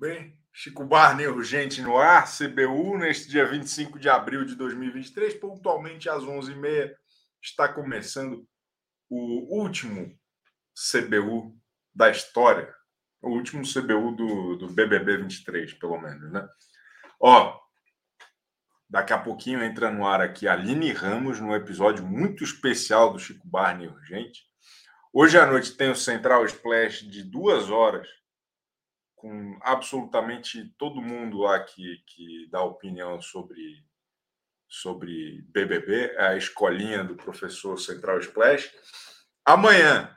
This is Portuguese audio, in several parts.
bem? Chico Barney urgente no ar, CBU, neste dia 25 de abril de 2023, pontualmente às 11h30, está começando o último CBU da história, o último CBU do, do BBB 23, pelo menos, né? Ó, daqui a pouquinho entra no ar aqui a Aline Ramos, num episódio muito especial do Chico Barney urgente. Hoje à noite tem o Central Splash de duas horas, com absolutamente todo mundo lá que, que dá opinião sobre, sobre BBB, é a escolinha do professor Central Splash. Amanhã,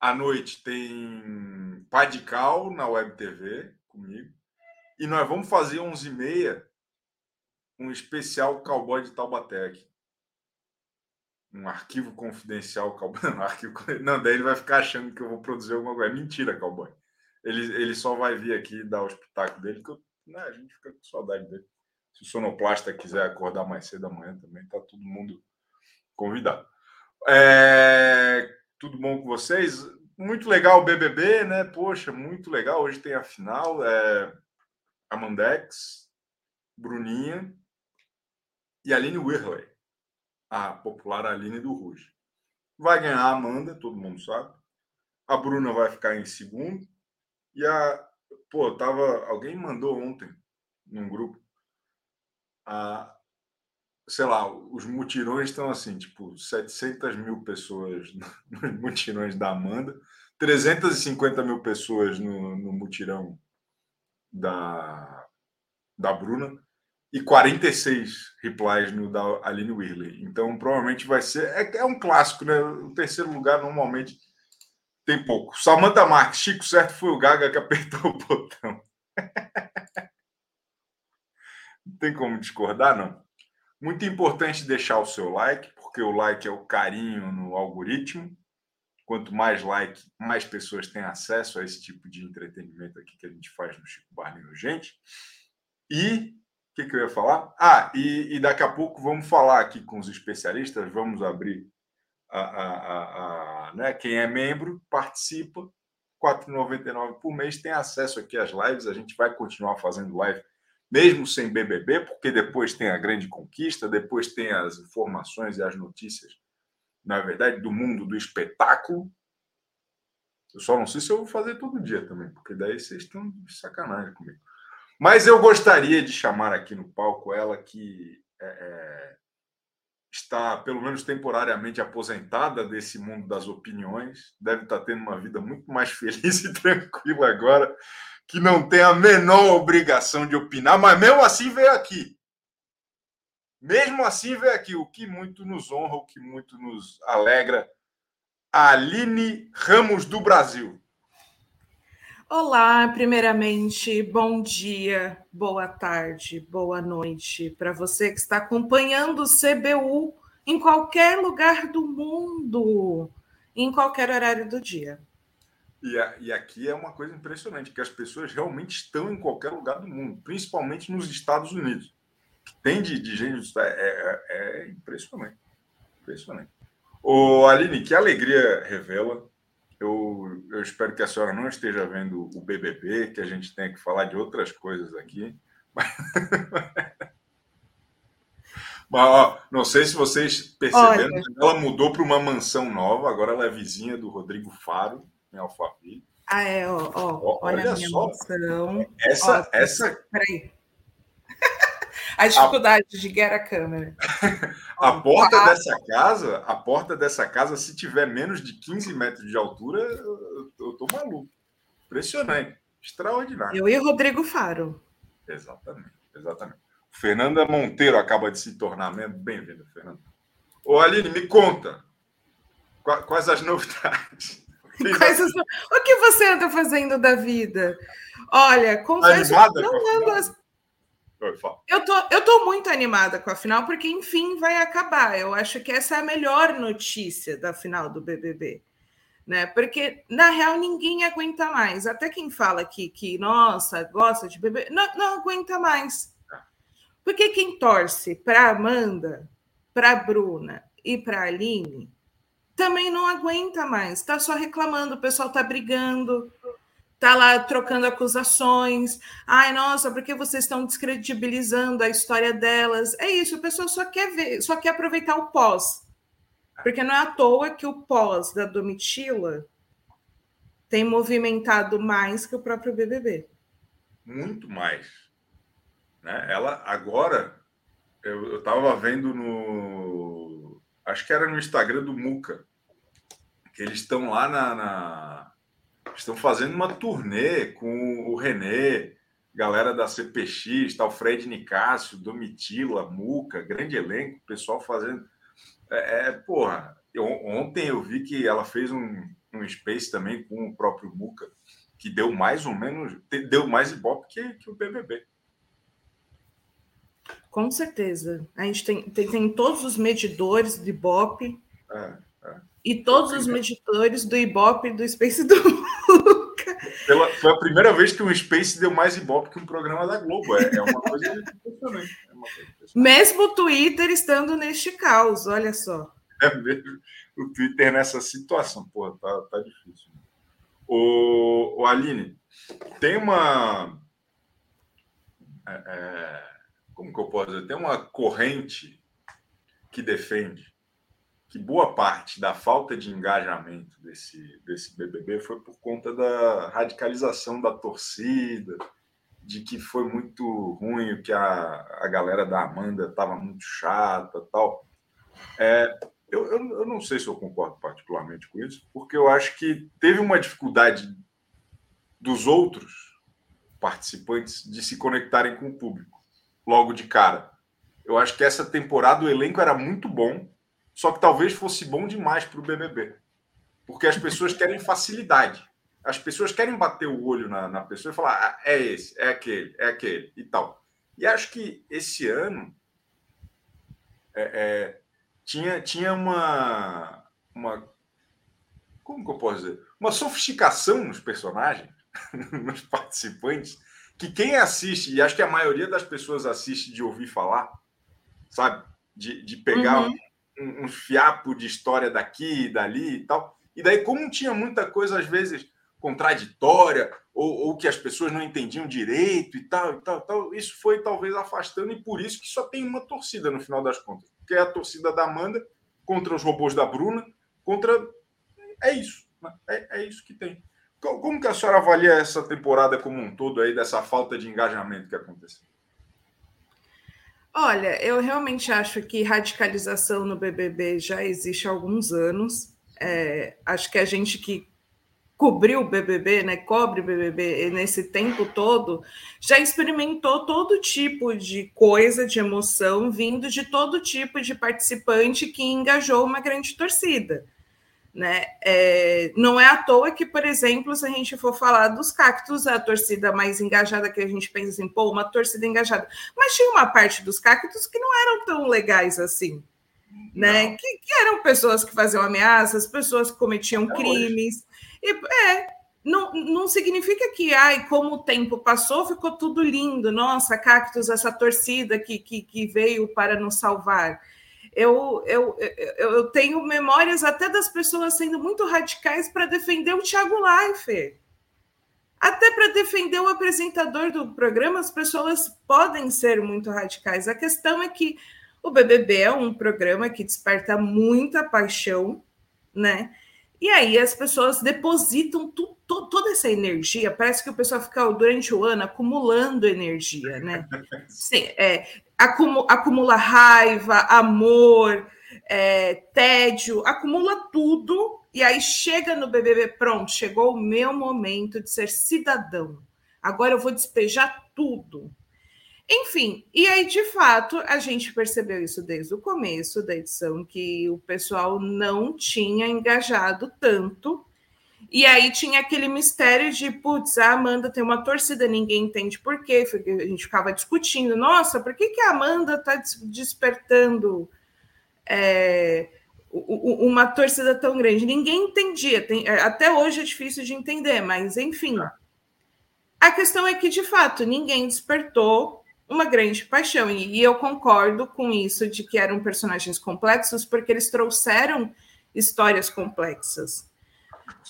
à noite, tem Padical na Web TV comigo. E nós vamos fazer 11h30 um especial Cowboy de Taubaté aqui. Um arquivo confidencial Cowboy. Não, arquivo... não, daí ele vai ficar achando que eu vou produzir alguma coisa. Mentira, Cowboy. Ele, ele só vai vir aqui dar o espetáculo dele, que eu, né, a gente fica com saudade dele. Se o sonoplasta quiser acordar mais cedo amanhã também, tá todo mundo convidado. É, tudo bom com vocês? Muito legal o BBB, né? Poxa, muito legal. Hoje tem a final. É, Amandex, Bruninha e Aline Whirley, a popular Aline do Ruge. Vai ganhar a Amanda, todo mundo sabe. A Bruna vai ficar em segundo. E a. Pô, tava. Alguém mandou ontem num grupo. A, sei lá, os mutirões estão assim, tipo, 700 mil pessoas nos mutirões da Amanda, 350 mil pessoas no, no mutirão da, da Bruna e 46 replies no da Aline Whirley. Então, provavelmente vai ser. É, é um clássico, né? O terceiro lugar normalmente tem pouco. Samantha Marques, Chico certo foi o Gaga que apertou o botão. não tem como discordar, não. Muito importante deixar o seu like, porque o like é o carinho no algoritmo. Quanto mais like, mais pessoas têm acesso a esse tipo de entretenimento aqui que a gente faz no Chico Barney Gente. E o que, que, eu ia falar? Ah, e, e daqui a pouco vamos falar aqui com os especialistas, vamos abrir a, a, a, né? quem é membro participa, R$ 4,99 por mês, tem acesso aqui às lives. A gente vai continuar fazendo live, mesmo sem BBB, porque depois tem a grande conquista, depois tem as informações e as notícias, na verdade, do mundo do espetáculo. Eu só não sei se eu vou fazer todo dia também, porque daí vocês estão de sacanagem comigo. Mas eu gostaria de chamar aqui no palco ela que é, é está, pelo menos temporariamente, aposentada desse mundo das opiniões, deve estar tendo uma vida muito mais feliz e tranquila agora, que não tem a menor obrigação de opinar, mas mesmo assim veio aqui. Mesmo assim veio aqui, o que muito nos honra, o que muito nos alegra. Aline Ramos do Brasil. Olá, primeiramente, bom dia, boa tarde, boa noite para você que está acompanhando o CBU em qualquer lugar do mundo, em qualquer horário do dia. E, a, e aqui é uma coisa impressionante, que as pessoas realmente estão em qualquer lugar do mundo, principalmente nos Estados Unidos. Tem de, de gente, é, é, é impressionante. Impressionante. Ô, Aline, que alegria revela eu, eu espero que a senhora não esteja vendo o BBB, que a gente tenha que falar de outras coisas aqui. Mas, ó, não sei se vocês perceberam, Olha. ela mudou para uma mansão nova, agora ela é vizinha do Rodrigo Faro, em Alphaville. Ah, é, ó, ó, olha, olha a minha só. mansão. Essa, ó, essa. Peraí. A dificuldade a... de guiar a câmera. a porta quatro. dessa casa, a porta dessa casa, se tiver menos de 15 metros de altura, eu, eu tô maluco. Impressionante. Extraordinário. Eu e Rodrigo Faro. Exatamente, exatamente. Fernanda Monteiro acaba de se tornar membro. Bem-vinda, Fernanda. Ô, Aline, me conta. Quais as novidades? Quais as... O que você anda fazendo da vida? Olha, confesso que não ando. Eu tô, eu tô muito animada com a final, porque enfim vai acabar. Eu acho que essa é a melhor notícia da final do BBB. Né? Porque, na real, ninguém aguenta mais. Até quem fala aqui que, nossa, gosta de beber, não, não aguenta mais. Porque quem torce para Amanda, para Bruna e para Aline também não aguenta mais. Está só reclamando, o pessoal está brigando, tá lá trocando acusações. Ai, nossa, por que vocês estão descredibilizando a história delas? É isso, a pessoa só quer ver, só quer aproveitar o pós. Porque não é à toa que o pós da Domitila tem movimentado mais que o próprio BBB. Muito mais. Né? Ela agora, eu estava vendo no. Acho que era no Instagram do Muca, que eles estão lá na, na. Estão fazendo uma turnê com o René, galera da CPX, tal, Fred Nicásio, Domitila, Muca, grande elenco, pessoal fazendo. É, é porra, eu, ontem eu vi que ela fez um, um space também com o próprio Muca, que deu mais ou menos, deu mais ibope que, que o BBB. Com certeza. A gente tem, tem, tem todos os medidores do Ibope é. E todos os medidores do Ibope do Space do Muca. Pela, foi a primeira vez que um Space deu mais Ibope que um programa da Globo. É, é uma coisa impressionante. É uma coisa impressionante. Mesmo o Twitter estando neste caos, olha só. É mesmo o Twitter nessa situação. Pô, tá, tá difícil. O, o Aline, tem uma. É, é, como que eu posso dizer? Tem uma corrente que defende que boa parte da falta de engajamento desse, desse BBB foi por conta da radicalização da torcida, de que foi muito ruim, que a, a galera da Amanda estava muito chata tal. É, eu, eu, eu não sei se eu concordo particularmente com isso, porque eu acho que teve uma dificuldade dos outros participantes de se conectarem com o público logo de cara. Eu acho que essa temporada o elenco era muito bom, só que talvez fosse bom demais para o BBB, porque as pessoas querem facilidade. As pessoas querem bater o olho na, na pessoa e falar: ah, é esse, é aquele, é aquele e tal. E acho que esse ano é, é, tinha, tinha uma, uma. Como que eu posso dizer? Uma sofisticação nos personagens, nos participantes, que quem assiste, e acho que a maioria das pessoas assiste de ouvir falar, sabe? De, de pegar uhum. Um, um, fiapo de história daqui e dali e tal. E daí, como tinha muita coisa, às vezes, contraditória, ou, ou que as pessoas não entendiam direito e tal, e tal, tal, isso foi talvez afastando, e por isso que só tem uma torcida no final das contas. Que é a torcida da Amanda contra os robôs da Bruna, contra. É isso. Né? É, é isso que tem. Como que a senhora avalia essa temporada como um todo aí, dessa falta de engajamento que aconteceu? Olha, eu realmente acho que radicalização no BBB já existe há alguns anos. É, acho que a gente que cobriu o BBB, né, cobre o BBB nesse tempo todo, já experimentou todo tipo de coisa, de emoção, vindo de todo tipo de participante que engajou uma grande torcida. Né? É, não é à toa que, por exemplo, se a gente for falar dos cactos, a torcida mais engajada que a gente pensa assim, pô, uma torcida engajada. Mas tinha uma parte dos cactos que não eram tão legais assim, né? Que, que, eram pessoas que faziam ameaças, pessoas que cometiam é crimes. E, é, não, não significa que, ai, como o tempo passou, ficou tudo lindo. Nossa, cactos, essa torcida que, que, que veio para nos salvar eu, eu, eu, tenho memórias até das pessoas sendo muito radicais para defender o Thiago Leifert. Até para defender o apresentador do programa, as pessoas podem ser muito radicais. A questão é que o BBB é um programa que desperta muita paixão, né? E aí as pessoas depositam tu, tu, toda essa energia. Parece que o pessoal fica durante o ano acumulando energia, né? Sim, é, acumula raiva, amor, é, tédio, acumula tudo e aí chega no BBB, pronto, chegou o meu momento de ser cidadão. Agora eu vou despejar tudo. Enfim, e aí de fato a gente percebeu isso desde o começo da edição que o pessoal não tinha engajado tanto e aí tinha aquele mistério de, putz, a Amanda tem uma torcida, ninguém entende por quê. A gente ficava discutindo, nossa, por que, que a Amanda está despertando é, uma torcida tão grande? Ninguém entendia. Tem, é, até hoje é difícil de entender, mas enfim. A questão é que, de fato, ninguém despertou uma grande paixão. E, e eu concordo com isso de que eram personagens complexos, porque eles trouxeram histórias complexas.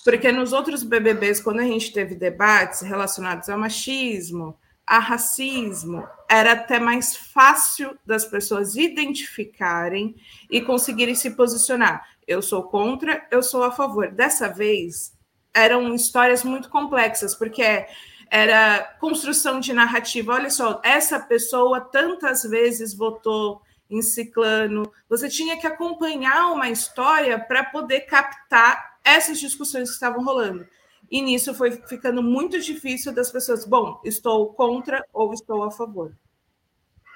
Porque nos outros BBBs, quando a gente teve debates relacionados ao machismo, a racismo, era até mais fácil das pessoas identificarem e conseguirem se posicionar. Eu sou contra, eu sou a favor. Dessa vez, eram histórias muito complexas, porque era construção de narrativa. Olha só, essa pessoa tantas vezes votou em ciclano. Você tinha que acompanhar uma história para poder captar essas discussões que estavam rolando. E nisso foi ficando muito difícil das pessoas, bom, estou contra ou estou a favor.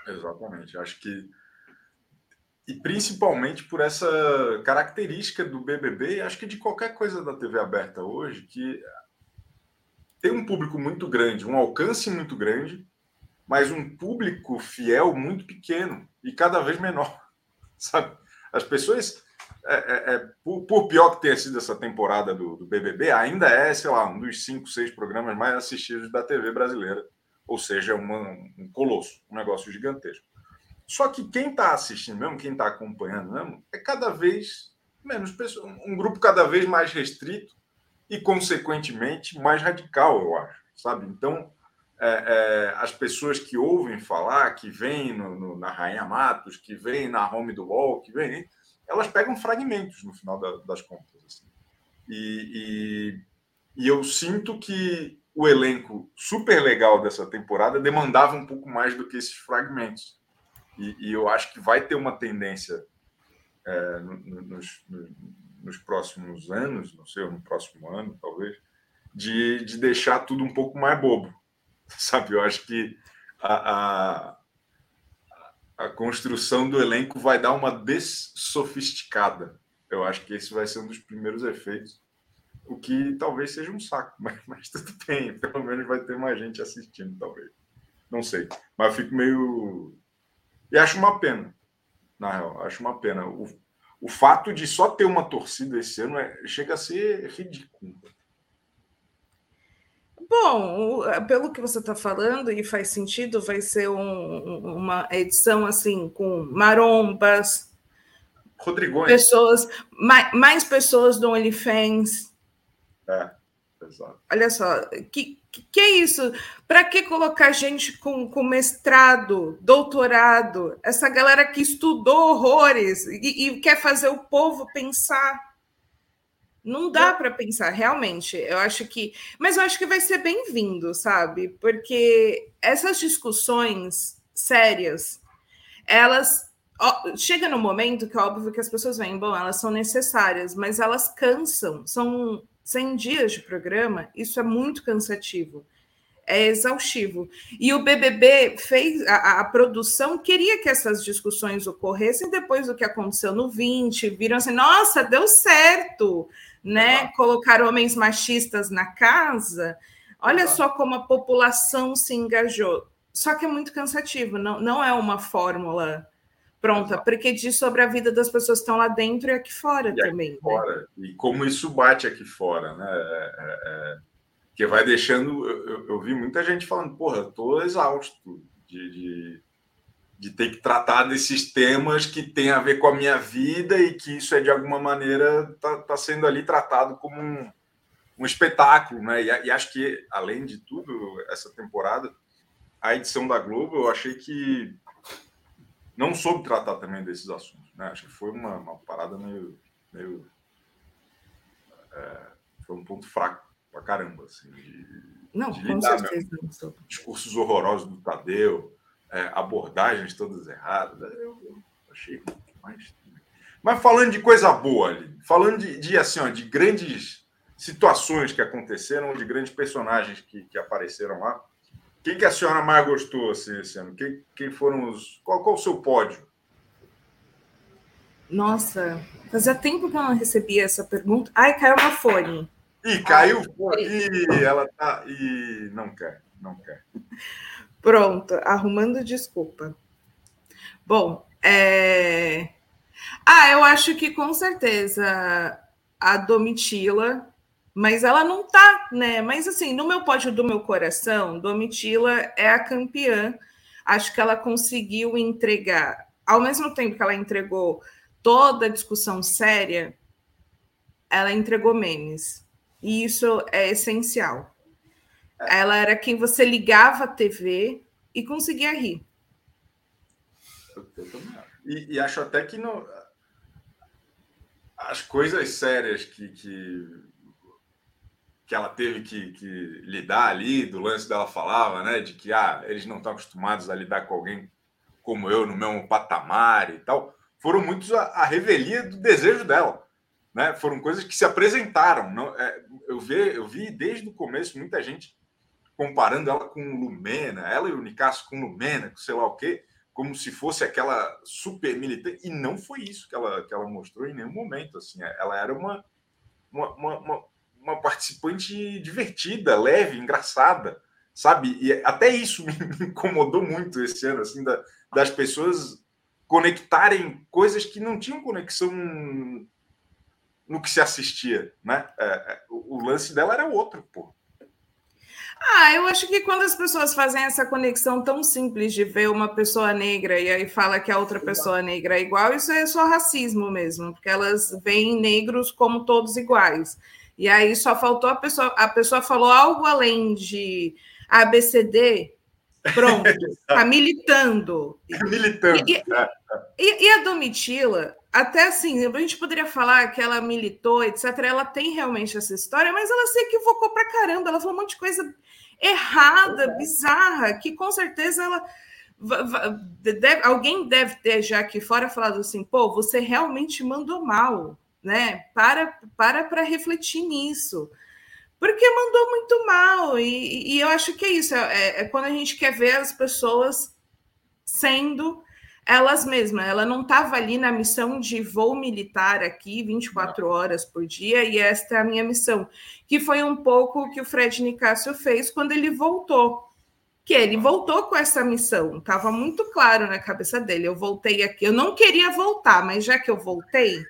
Exatamente. Acho que e principalmente por essa característica do BBB, acho que de qualquer coisa da TV aberta hoje, que tem um público muito grande, um alcance muito grande, mas um público fiel muito pequeno e cada vez menor, sabe? As pessoas, é, é, é, por, por, pior que tenha sido essa temporada do, do, BBB, ainda é, sei lá, um dos cinco, seis programas mais assistidos da TV brasileira, ou seja, uma, um colosso, um negócio gigantesco. Só que quem está assistindo mesmo, quem está acompanhando mesmo, é cada vez menos pessoas, um grupo cada vez mais restrito e, consequentemente, mais radical, eu acho, sabe? Então, é, é, as pessoas que ouvem falar, que vêm na Rainha Matos, que vêm na Home do Wall, que vêm, elas pegam fragmentos no final da, das contas. Assim. E, e, e eu sinto que o elenco super legal dessa temporada demandava um pouco mais do que esses fragmentos. E, e eu acho que vai ter uma tendência é, nos, nos, nos, próximos anos, não sei, no próximo ano, talvez, de, de deixar tudo um pouco mais bobo. Sabe? Eu acho que a, a construção do elenco vai dar uma dessofisticada. Eu acho que esse vai ser um dos primeiros efeitos. O que talvez seja um saco, mas, mas tudo bem, pelo menos vai ter mais gente assistindo, talvez. Não sei. Mas fico meio e acho uma pena, na real, acho uma pena. O, o fato de só ter uma torcida esse ano é, chega a ser ridículo. Bom, pelo que você está falando, e faz sentido, vai ser um, uma edição assim com marombas, Rodrigões. pessoas, mais, mais pessoas do OnlyFans. É, exato. Olha só, que, que, que é isso? Para que colocar gente com, com mestrado, doutorado, essa galera que estudou horrores e, e quer fazer o povo pensar? Não dá para pensar, realmente. Eu acho que. Mas eu acho que vai ser bem-vindo, sabe? Porque essas discussões sérias, elas. Ó, chega no momento que é óbvio que as pessoas vêm, bom, elas são necessárias, mas elas cansam. São 100 dias de programa, isso é muito cansativo, é exaustivo. E o BBB fez, a, a, produção queria que essas discussões ocorressem depois do que aconteceu no 20, viram assim, nossa, deu certo, né? Colocar homens machistas na casa. Olha só como a população se engajou. Só que é muito cansativo, não, não é uma fórmula pronta, porque diz sobre a vida das pessoas que estão lá dentro e aqui fora e também. Aqui né? fora. E como isso bate aqui fora, né? É, é, é que vai deixando. Eu, eu, vi muita gente falando, porra, estou exausto de, de, de, ter que tratar desses temas que tem a ver com a minha vida e que isso é de alguma maneira está tá sendo ali tratado como um, um espetáculo, né? E, e acho que, além de tudo, essa temporada, a edição da Globo, eu achei que não soube tratar também desses assuntos. Né? Acho que foi uma, uma parada meio. meio é, foi um ponto fraco pra caramba. Assim, de, não, de com certeza. Mesmo. Discursos horrorosos do Tadeu, é, abordagens todas erradas. Eu, eu achei mais. Mas falando de coisa boa ali, falando de, de, assim, ó, de grandes situações que aconteceram, de grandes personagens que, que apareceram lá. Quem que a senhora mais gostou assim, esse ano? Quem, quem foram os. Qual, qual o seu pódio? Nossa, fazia tempo que eu não recebia essa pergunta. Ai, caiu uma fone. Ih, caiu. Ih, ela tá. Ih, não quer, não quer. Pronto, arrumando desculpa. Bom, é... Ah, eu acho que com certeza a Domitila mas ela não tá, né? Mas assim, no meu pódio do meu coração, Domitila é a campeã. Acho que ela conseguiu entregar, ao mesmo tempo que ela entregou toda a discussão séria, ela entregou memes. E isso é essencial. Ela era quem você ligava a TV e conseguia rir. E, e acho até que no, as coisas sérias que, que, que ela teve que, que, lidar ali, do lance dela falava, né? De que ah, eles não estão acostumados a lidar com alguém como eu no mesmo patamar e tal, foram muitos a, a revelia do desejo dela. Né? Foram coisas que se apresentaram. Não, é, eu, vi, eu vi desde o começo muita gente comparando ela com Lumena, ela e o Nicasso com Lumena, com sei lá o quê, como se fosse aquela super militante. E não foi isso que ela, que ela mostrou em nenhum momento. Assim, ela era uma, uma, uma, uma participante divertida, leve, engraçada, sabe? E até isso me incomodou muito esse ano, assim, da, das pessoas conectarem coisas que não tinham conexão no que se assistia, né? É, é o lance dela era outro, pô. Ah, eu acho que quando as pessoas fazem essa conexão tão simples de ver uma pessoa negra e aí fala que a outra pessoa negra é igual, isso é só racismo mesmo, porque elas veem negros como todos iguais. E aí só faltou a pessoa, a pessoa falou algo além de ABCD, pronto, tá militando. militando. E, e, e, a Domitila, até assim, a gente poderia falar que ela militou, etc. Ela tem realmente essa história, mas ela se equivocou pra caramba. Ela falou um monte de coisa errada, é. bizarra, que com certeza ela. Deve, alguém deve ter já aqui fora falado assim, pô, você realmente mandou mal, né? Para para para refletir nisso. Porque mandou muito mal, e, e eu acho que é isso, é, é quando a gente quer ver as pessoas sendo elas mesmas. Ela não estava ali na missão de vou militar aqui 24 horas por dia e esta é a minha missão, que foi um pouco o que o Fred Nicásio fez quando ele voltou. Que ele voltou com essa missão, estava muito claro na cabeça dele. Eu voltei aqui, eu não queria voltar, mas já que eu voltei,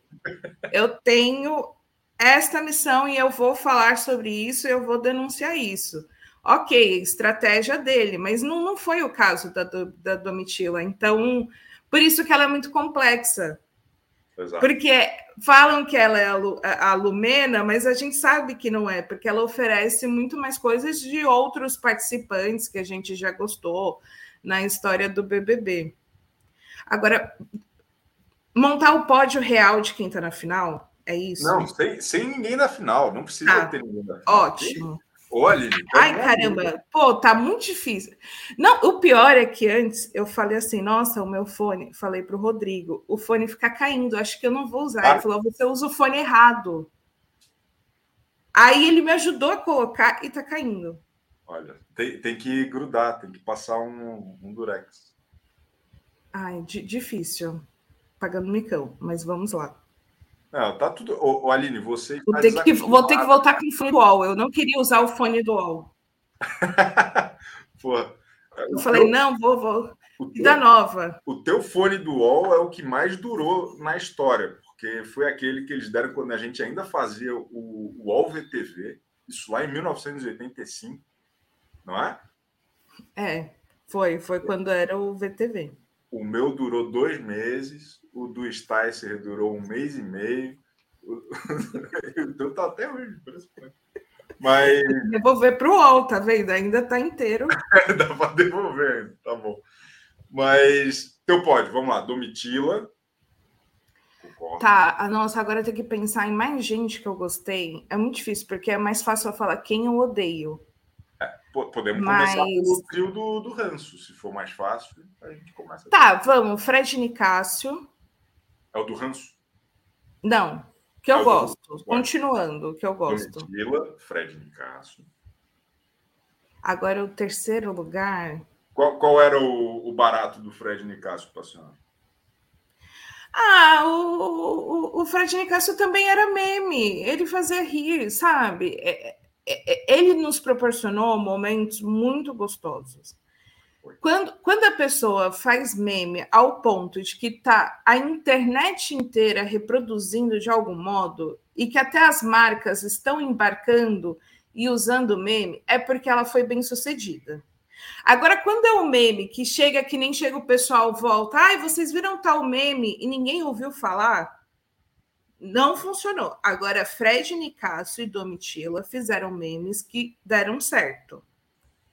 eu tenho esta missão e eu vou falar sobre isso, eu vou denunciar isso. Ok, estratégia dele, mas não, não foi o caso da, da Domitila. Então, por isso que ela é muito complexa. Exato. Porque falam que ela é a Lumena, mas a gente sabe que não é, porque ela oferece muito mais coisas de outros participantes que a gente já gostou na história do BBB. Agora, montar o pódio real de quem está na final, é isso? Não, sem, sem ninguém na final, não precisa ah, ter ninguém na final. Ótimo. Olha, Ai, caramba, pô, tá muito difícil. Não, o pior é que antes eu falei assim, nossa, o meu fone, falei para o Rodrigo, o fone fica caindo, acho que eu não vou usar. Ah. Ele falou, você usa o fone errado. Aí ele me ajudou a colocar e tá caindo. Olha, tem, tem que grudar, tem que passar um, um durex. Ai, difícil. Pagando micão, mas vamos lá. Não, tá tudo. Ô, ô Aline, você. Vou ter, que, vou ter que voltar com o fone dual. Eu não queria usar o fone dual. Pô, eu falei, teu, não, vou, vou. Vida nova. O teu fone dual é o que mais durou na história, porque foi aquele que eles deram quando a gente ainda fazia o, o UOL VTV, isso lá em 1985, não é? É, foi, foi quando era o VTV. O meu durou dois meses, do Sticer durou um mês e meio. Então tá até hoje, Mas. Devolver para o UOL, tá vendo? Ainda tá inteiro. É, dá para devolver, tá bom. Mas teu pode, vamos lá, Domitila. Tá, ah, nossa, agora tem que pensar em mais gente que eu gostei. É muito difícil, porque é mais fácil eu falar quem eu odeio. Podemos Mas... começar pelo trio do, do ranço, se for mais fácil, a gente começa. Tá, vamos. Fred Nicásio. É o do ranço? Não, que eu é gosto. Do... Continuando, que eu gosto. Domitila, Fred Nicásio. Agora, o terceiro lugar. Qual, qual era o, o barato do Fred Nicásio para a senhora? Ah, o, o, o Fred Nicásio também era meme. Ele fazia rir, sabe? É, é, é, ele nos proporcionou momentos muito gostosos. Quando, quando a pessoa faz meme ao ponto de que está a internet inteira reproduzindo de algum modo e que até as marcas estão embarcando e usando meme, é porque ela foi bem sucedida. Agora, quando é um meme que chega que nem chega o pessoal volta, ai, vocês viram tal meme e ninguém ouviu falar, Não funcionou. Agora, Fred Nicásio e Domitila fizeram memes que deram certo.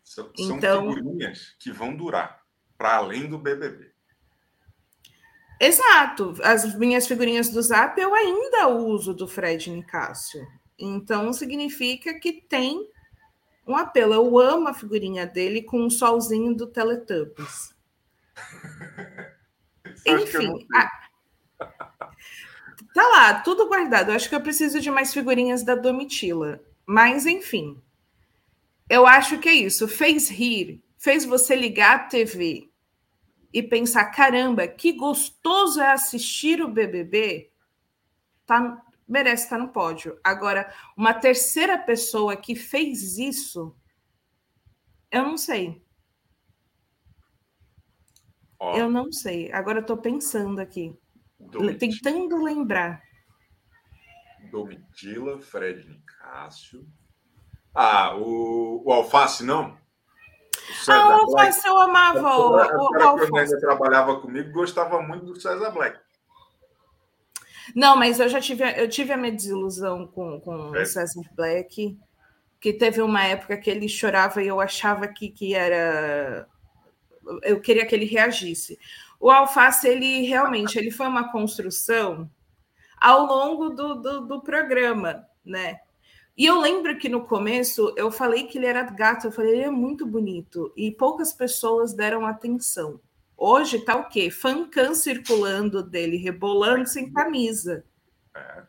São, então, figurinhas que vão durar para além do BBB. Exato. As minhas figurinhas do Zap eu ainda uso do Fred Nicásio. Então significa que tem um apelo. Eu amo a figurinha dele com o solzinho do Teletubbies. Enfim. A... Tá lá, tudo guardado. Eu acho que eu preciso de mais figurinhas da Domitila. Mas, enfim. Eu acho que é isso. Fez rir, fez você ligar a TV e pensar: caramba, que gostoso é assistir o BBB. Tá, merece estar no pódio. Agora, uma terceira pessoa que fez isso, eu não sei. Ó, eu não sei. Agora eu estou pensando aqui, Domitila, tentando lembrar. Domitila, Fred Nicásio. Ah, o, o Alface não? O ah, o Alface eu amava. O, o, o Alface. Quando ele trabalhava comigo, gostava muito do César Black. Não, mas eu já tive, eu tive a minha desilusão com, com é. o César Black, que teve uma época que ele chorava e eu achava que, que era. Eu queria que ele reagisse. O Alface, ele realmente ele foi uma construção ao longo do, do, do programa, né? E eu lembro que no começo eu falei que ele era gato, eu falei, ele é muito bonito, e poucas pessoas deram atenção. Hoje tá o quê? Fancam circulando dele, rebolando sem camisa. É.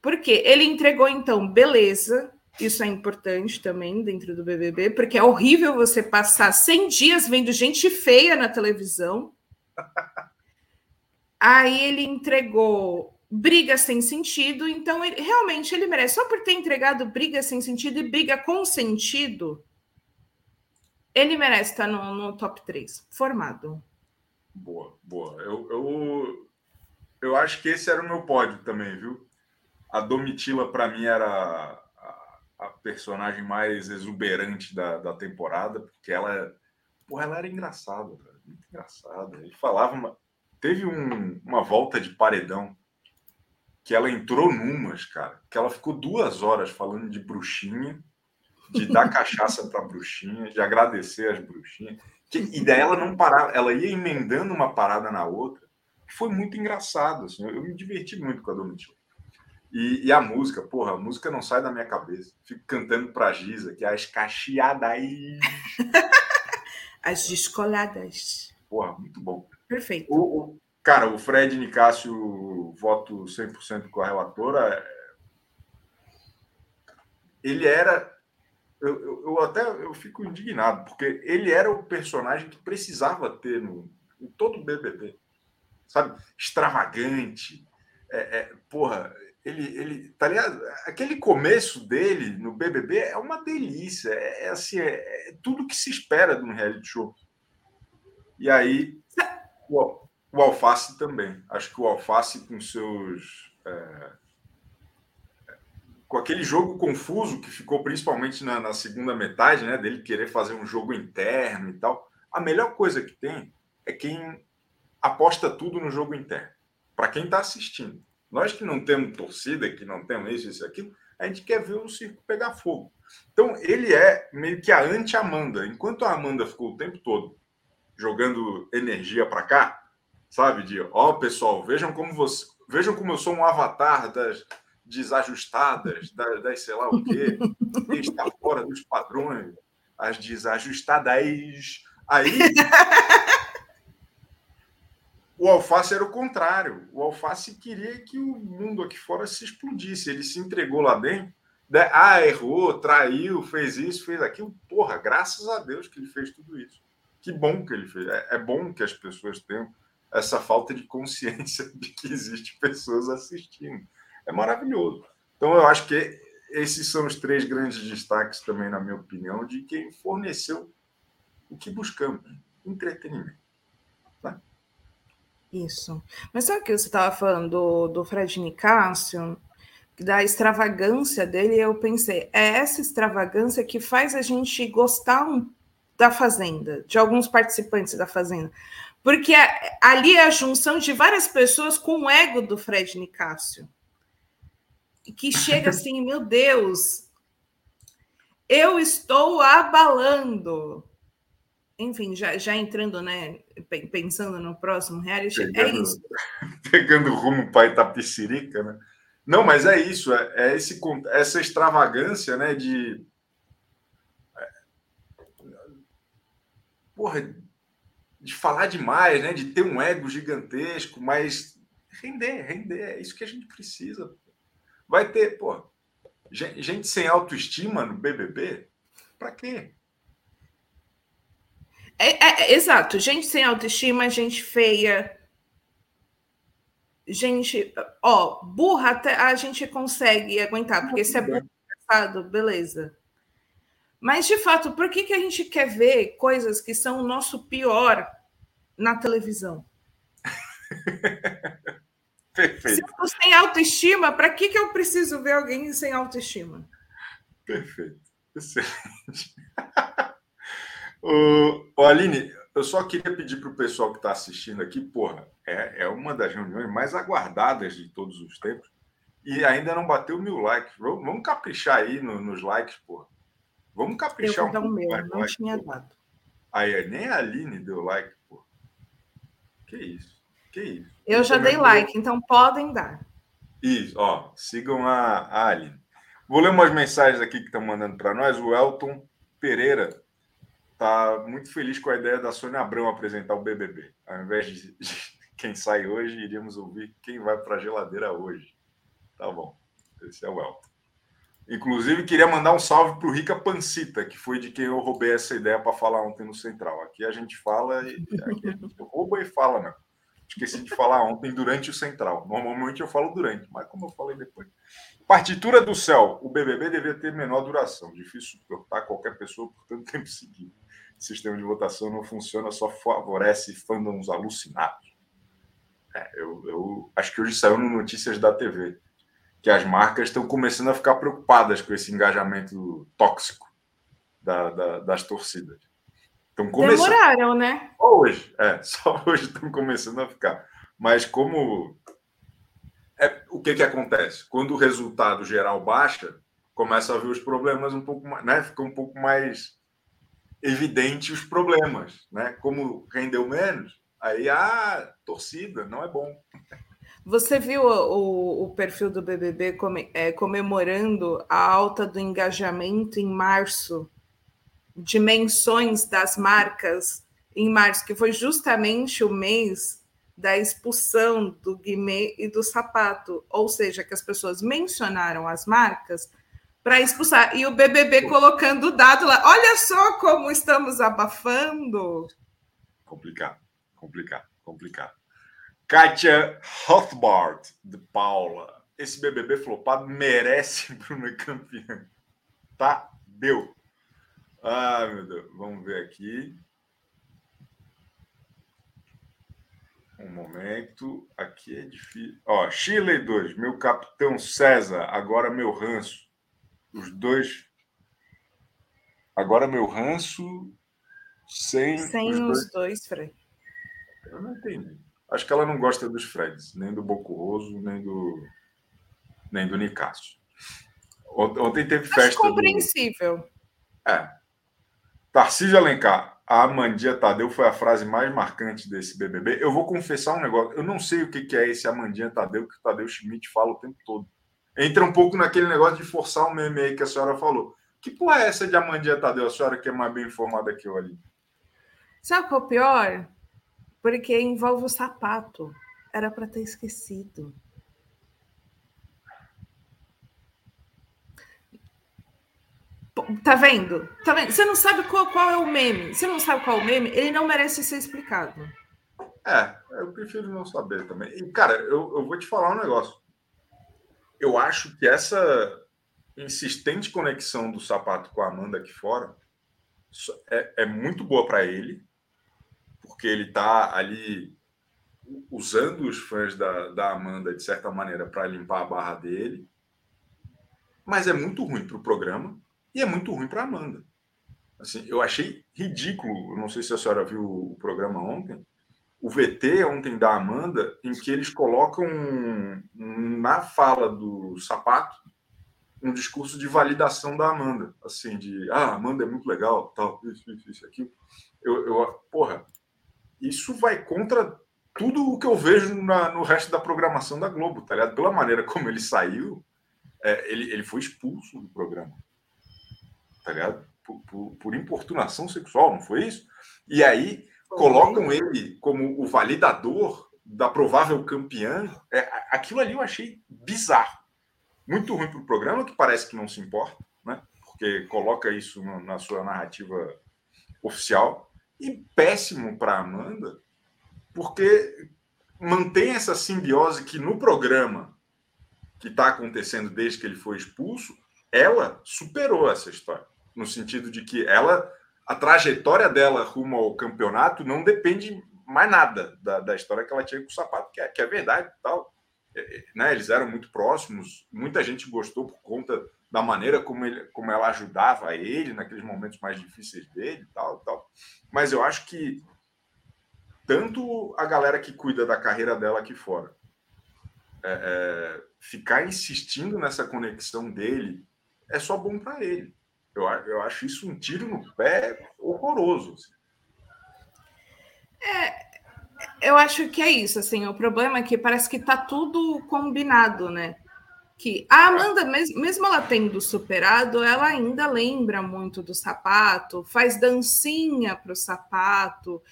Por quê? Ele entregou, então, beleza. Isso é importante também dentro do BBB, porque é horrível você passar 100 dias vendo gente feia na televisão. Aí ele entregou briga sem sentido, então ele, realmente ele merece. Só por ter entregado briga sem sentido e briga com sentido, ele merece estar no, no top 3, formado. Boa, boa. Eu, eu, eu acho que esse era o meu pódio também, viu? A Domitila, para mim, era a, personagem mais exuberante da, da temporada, porque ela, porra, ela era engraçada, muito engraçada. Ele falava. Uma, teve um, uma volta de paredão que ela entrou numas, cara, que ela ficou duas horas falando de bruxinha de dar cachaça para bruxinha, de agradecer as bruxinhas. E daí ela não parava, ela ia emendando uma parada na outra. Foi muito engraçado, assim, eu me diverti muito com a Domitila. E, e, a música, porra, a música não sai da minha cabeça. Fico cantando pra Giza, que é as cacheadas. as descoladas. Porra, muito bom. Perfeito. O, o, cara, o Fred Nicásio, voto 100% com a relatora. Ele era eu, eu, eu, até eu fico indignado, porque ele era o personagem que precisava ter no, em todo o BBB. Sabe? Extravagante. É, é, porra, ele, ele. Tá ligado? Aquele começo dele no BBB é uma delícia. É, é assim, é, é, tudo que se espera de um reality show. E aí, o, o Alface também. Acho que o Alface, com seus. É, com aquele jogo confuso que ficou principalmente na, na, segunda metade, né, dele querer fazer um jogo interno e tal. A melhor coisa que tem é quem aposta tudo no jogo interno. Para quem está assistindo. Nós que não temos torcida, que não temos isso, isso, aquilo, a gente quer ver o circo pegar fogo. Então, ele é meio que a anti-Amanda. Enquanto a Amanda ficou o tempo todo jogando energia para cá, sabe? De, ó, oh, pessoal, vejam como você, vejam como eu sou um avatar das, desajustadas, das, das sei lá o quê, está fora dos padrões, as desajustadas. Aí. o Alface era o contrário. O Alface queria que o mundo aqui fora se explodisse. Ele se entregou lá dentro. Né? Ah, errou, traiu, fez isso, fez aquilo. Porra, graças a Deus que ele fez tudo isso. Que bom que ele fez. É, é bom que as pessoas tenham essa falta de consciência de que existem pessoas assistindo é maravilhoso. Então, eu acho que esses são os três grandes destaques também, na minha opinião, de quem forneceu o que buscamos, entretenimento. Né? Isso. Mas sabe o que você estava falando do, do Fred Nicásio? Da extravagância dele, eu pensei, é essa extravagância que faz a gente gostar da Fazenda, de alguns participantes da Fazenda. Porque ali é a junção de várias pessoas com o ego do Fred Nicásio. Que chega assim, meu Deus, eu estou abalando. Enfim, já, já entrando, né? Pensando no próximo reality, é pegando, é isso. Pegando rumo para Itapicirica, né? Não, mas é isso, é, é esse, essa extravagância, né? De. É, porra, de falar demais, né? De ter um ego gigantesco, mas render, render, é isso que a gente precisa. Vai ter, pô, gente sem autoestima no BBB? Para quê? É, é, é, exato, gente sem autoestima, gente feia, gente, ó, burra até a gente consegue aguentar, porque se é burro, beleza. Mas, de fato, por que, que a gente quer ver coisas que são o nosso pior na televisão? Perfeito. Se eu sem autoestima, para que, que eu preciso ver alguém sem autoestima? Perfeito. Excelente. o, o Aline, eu só queria pedir para o pessoal que está assistindo aqui, porra, é, é uma das reuniões mais aguardadas de todos os tempos e ainda não bateu mil likes. Vamos, vamos caprichar aí no, nos likes, porra. Vamos caprichar eu vou um pouco. Meu, não like, tinha dado. Aí, nem a Aline deu like, pô. Que isso? Que isso? Eu já dei like, então podem dar. Isso, ó, sigam a, a Aline. Vou ler umas mensagens aqui que estão mandando para nós. O Elton Pereira tá muito feliz com a ideia da Sônia Abrão apresentar o BBB. Ao invés de quem sai hoje, iríamos ouvir quem vai para a geladeira hoje. Tá bom. Esse é o Elton. Inclusive, queria mandar um salve para o Rica Pancita, que foi de quem eu roubei essa ideia para falar ontem no Central. Aqui a gente fala e aqui a gente rouba e fala, né? Esqueci de falar ontem durante o Central. Normalmente eu falo durante, mas como eu falei depois. Partitura do céu. O BBB devia ter menor duração. Difícil suportar qualquer pessoa por tanto tempo seguido. O sistema de votação não funciona, só favorece fandoms alucinados. É, eu, eu acho que hoje saiu no Notícias da TV que as marcas estão começando a ficar preocupadas com esse engajamento tóxico da, da, das torcidas. Estão começando. Demoraram, né? Só hoje, é, só hoje estão começando a ficar. Mas como é, o que, que acontece? Quando o resultado geral baixa, começa a ver os problemas um pouco mais, né? Fica um pouco mais evidente os problemas, né? Como rendeu menos, aí a ah, torcida não é bom. Você viu o, o perfil do BBB é, comemorando a alta do engajamento em março, de menções das marcas em março, que foi justamente o mês da expulsão do Guimê e do Sapato, ou seja, que as pessoas mencionaram as marcas para expulsar. E o BBB colocando o dado lá. Olha só como estamos abafando. Complicado, complicado, complicado. Kátia Rothbard, de Paula. Esse BBB flopado merece Bruno campeão. Tá? Deu. Ah, meu Deus. Vamos ver aqui. Um momento. Aqui é difícil. Ó, Chile 2. Meu capitão César. Agora meu ranço. Os dois. Agora meu ranço. Sem, sem os, dois, os dois Frei. Eu não entendi. Acho que ela não gosta dos Freds, nem do Bocurroso, nem do nem do Nicasso. Ontem teve Acho festa. compreensível. Do... É. Tarcísio Alencar, a Amandia Tadeu foi a frase mais marcante desse BBB. Eu vou confessar um negócio. Eu não sei o que é esse Amandinha Tadeu que o Tadeu Schmidt fala o tempo todo. Entra um pouco naquele negócio de forçar o meme aí que a senhora falou. Que porra é essa de Amandia Tadeu? A senhora que é mais bem informada que eu ali. Sabe qual é o pior? Porque envolve o sapato. Era para ter esquecido. Tá vendo? Tá vendo? Você não sabe qual, qual é o meme. Você não sabe qual é o meme, ele não merece ser explicado. É, eu prefiro não saber também. E, cara, eu, eu vou te falar um negócio. Eu acho que essa insistente conexão do sapato com a Amanda aqui fora é, é muito boa para ele porque ele está ali usando os fãs da, da Amanda, de certa maneira, para limpar a barra dele. Mas é muito ruim para o programa e é muito ruim para a Amanda. Assim, eu achei ridículo, não sei se a senhora viu o programa ontem, o VT ontem da Amanda, em que eles colocam na fala do sapato um discurso de validação da Amanda, assim, de ah, Amanda é muito legal, tal, isso, isso, isso, aquilo. Eu, eu, porra, isso vai contra tudo o que eu vejo na, no resto da programação da Globo, tá ligado? Pela maneira como ele saiu, é, ele, ele foi expulso do programa, tá ligado? Por, por, por, importunação sexual, não foi isso? E aí colocam ele como o validador da provável campeã. É, aquilo ali eu achei bizarro. Muito ruim para o programa, que parece que não se importa, né? porque coloca isso na sua narrativa oficial. E péssimo para Amanda, porque mantém essa simbiose que no programa que está acontecendo desde que ele foi expulso, ela superou essa história. No sentido de que ela, a trajetória dela rumo ao campeonato não depende mais nada da, da história que ela tinha com o sapato, que é, que é verdade tal. É, é, né? Eles eram muito próximos, muita gente gostou por conta da maneira como, ele, como ela ajudava ele naqueles momentos mais difíceis dele tal, tal. Mas eu acho que tanto a galera que cuida da carreira dela aqui fora é, é, ficar insistindo nessa conexão dele é só bom para ele. Eu, eu acho isso um tiro no pé horroroso. Assim. É, eu acho que é isso. Assim, o problema é que parece que tá tudo combinado, né? Que a Amanda, mesmo ela tendo superado, ela ainda lembra muito do sapato, faz dancinha para o sapato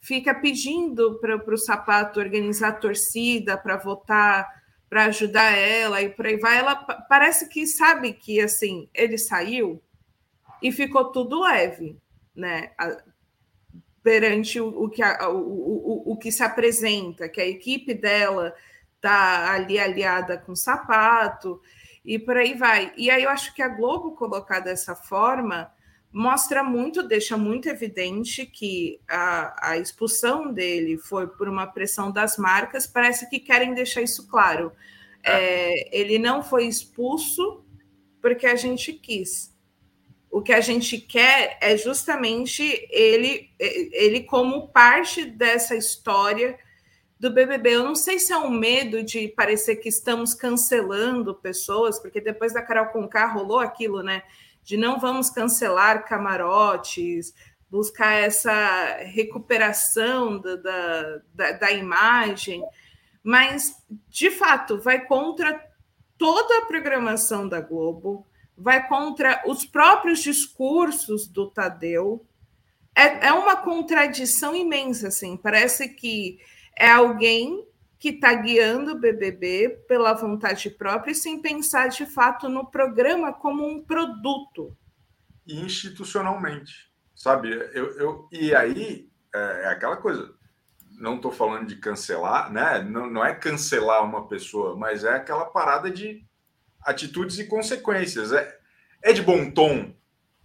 fica pedindo para o sapato organizar a torcida para votar, para ajudar ela e por aí vai. Ela parece que sabe que assim ele saiu e ficou tudo leve, né? perante o, o que a, o, o, o que se apresenta, que a equipe dela tá ali aliada com sapato e por aí vai. E aí eu acho que a Globo colocar dessa forma mostra muito, deixa muito evidente que a, a, expulsão dele foi por uma pressão das marcas, parece que querem deixar isso claro. É, ele não foi expulso porque a gente quis. O que a gente quer é justamente ele, ele como parte dessa história do BBB. Eu não sei se é um medo de parecer que estamos cancelando pessoas, porque depois da Carol Conká rolou aquilo, né? de não vamos cancelar camarotes, buscar essa recuperação da, da, da, da imagem, mas, de fato, vai contra toda a programação da Globo, vai contra os próprios discursos do Tadeu. É, é uma contradição imensa, assim. Parece que é alguém que está guiando o BBB pela vontade própria e sem pensar de fato no programa como um produto. Institucionalmente, sabe? Eu, eu, e aí é, é aquela coisa. Não estou falando de cancelar, né? Não, não é cancelar uma pessoa, mas é aquela parada de atitudes e consequências. É, é de bom tom,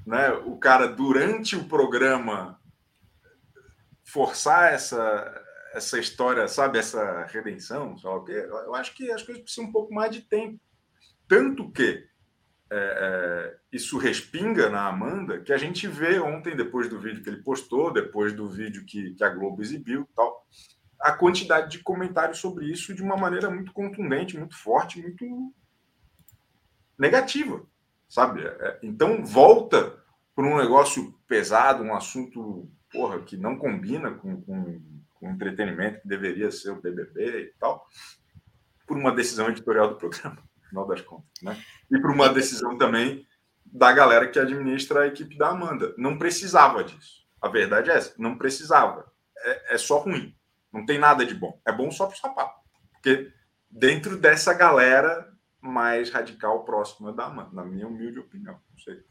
né? O cara durante o programa forçar essa essa história, sabe, essa redenção, que eu acho que as coisas precisam um pouco mais de tempo. Tanto que é, é, isso respinga na Amanda, que a gente vê ontem, depois do vídeo que ele postou, depois do vídeo que, que a Globo exibiu tal, a quantidade de comentários sobre isso de uma maneira muito contundente, muito forte, muito negativa, sabe? É, então, volta para um negócio pesado, um assunto porra, que não combina com, com um entretenimento que deveria ser o BBB e tal, por uma decisão editorial do programa, no final das contas, né? E por uma decisão também da galera que administra a equipe da Amanda. Não precisava disso. A verdade é essa, não precisava. É, é só ruim. Não tem nada de bom. É bom só para o sapato. Porque dentro dessa galera mais radical próxima da Amanda, na minha humilde opinião. Não sei.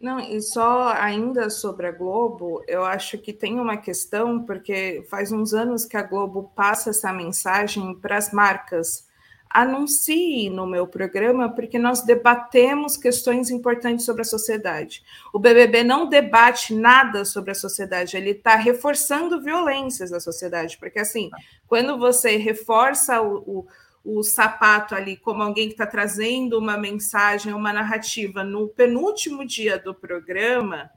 Não, e só ainda sobre a Globo, eu acho que tem uma questão, porque faz uns anos que a Globo passa essa mensagem para as marcas. Anuncie no meu programa, porque nós debatemos questões importantes sobre a sociedade. O BBB não debate nada sobre a sociedade, ele está reforçando violências da sociedade, porque assim, quando você reforça o, o o sapato ali como alguém que está trazendo uma mensagem, uma narrativa no penúltimo dia do programa,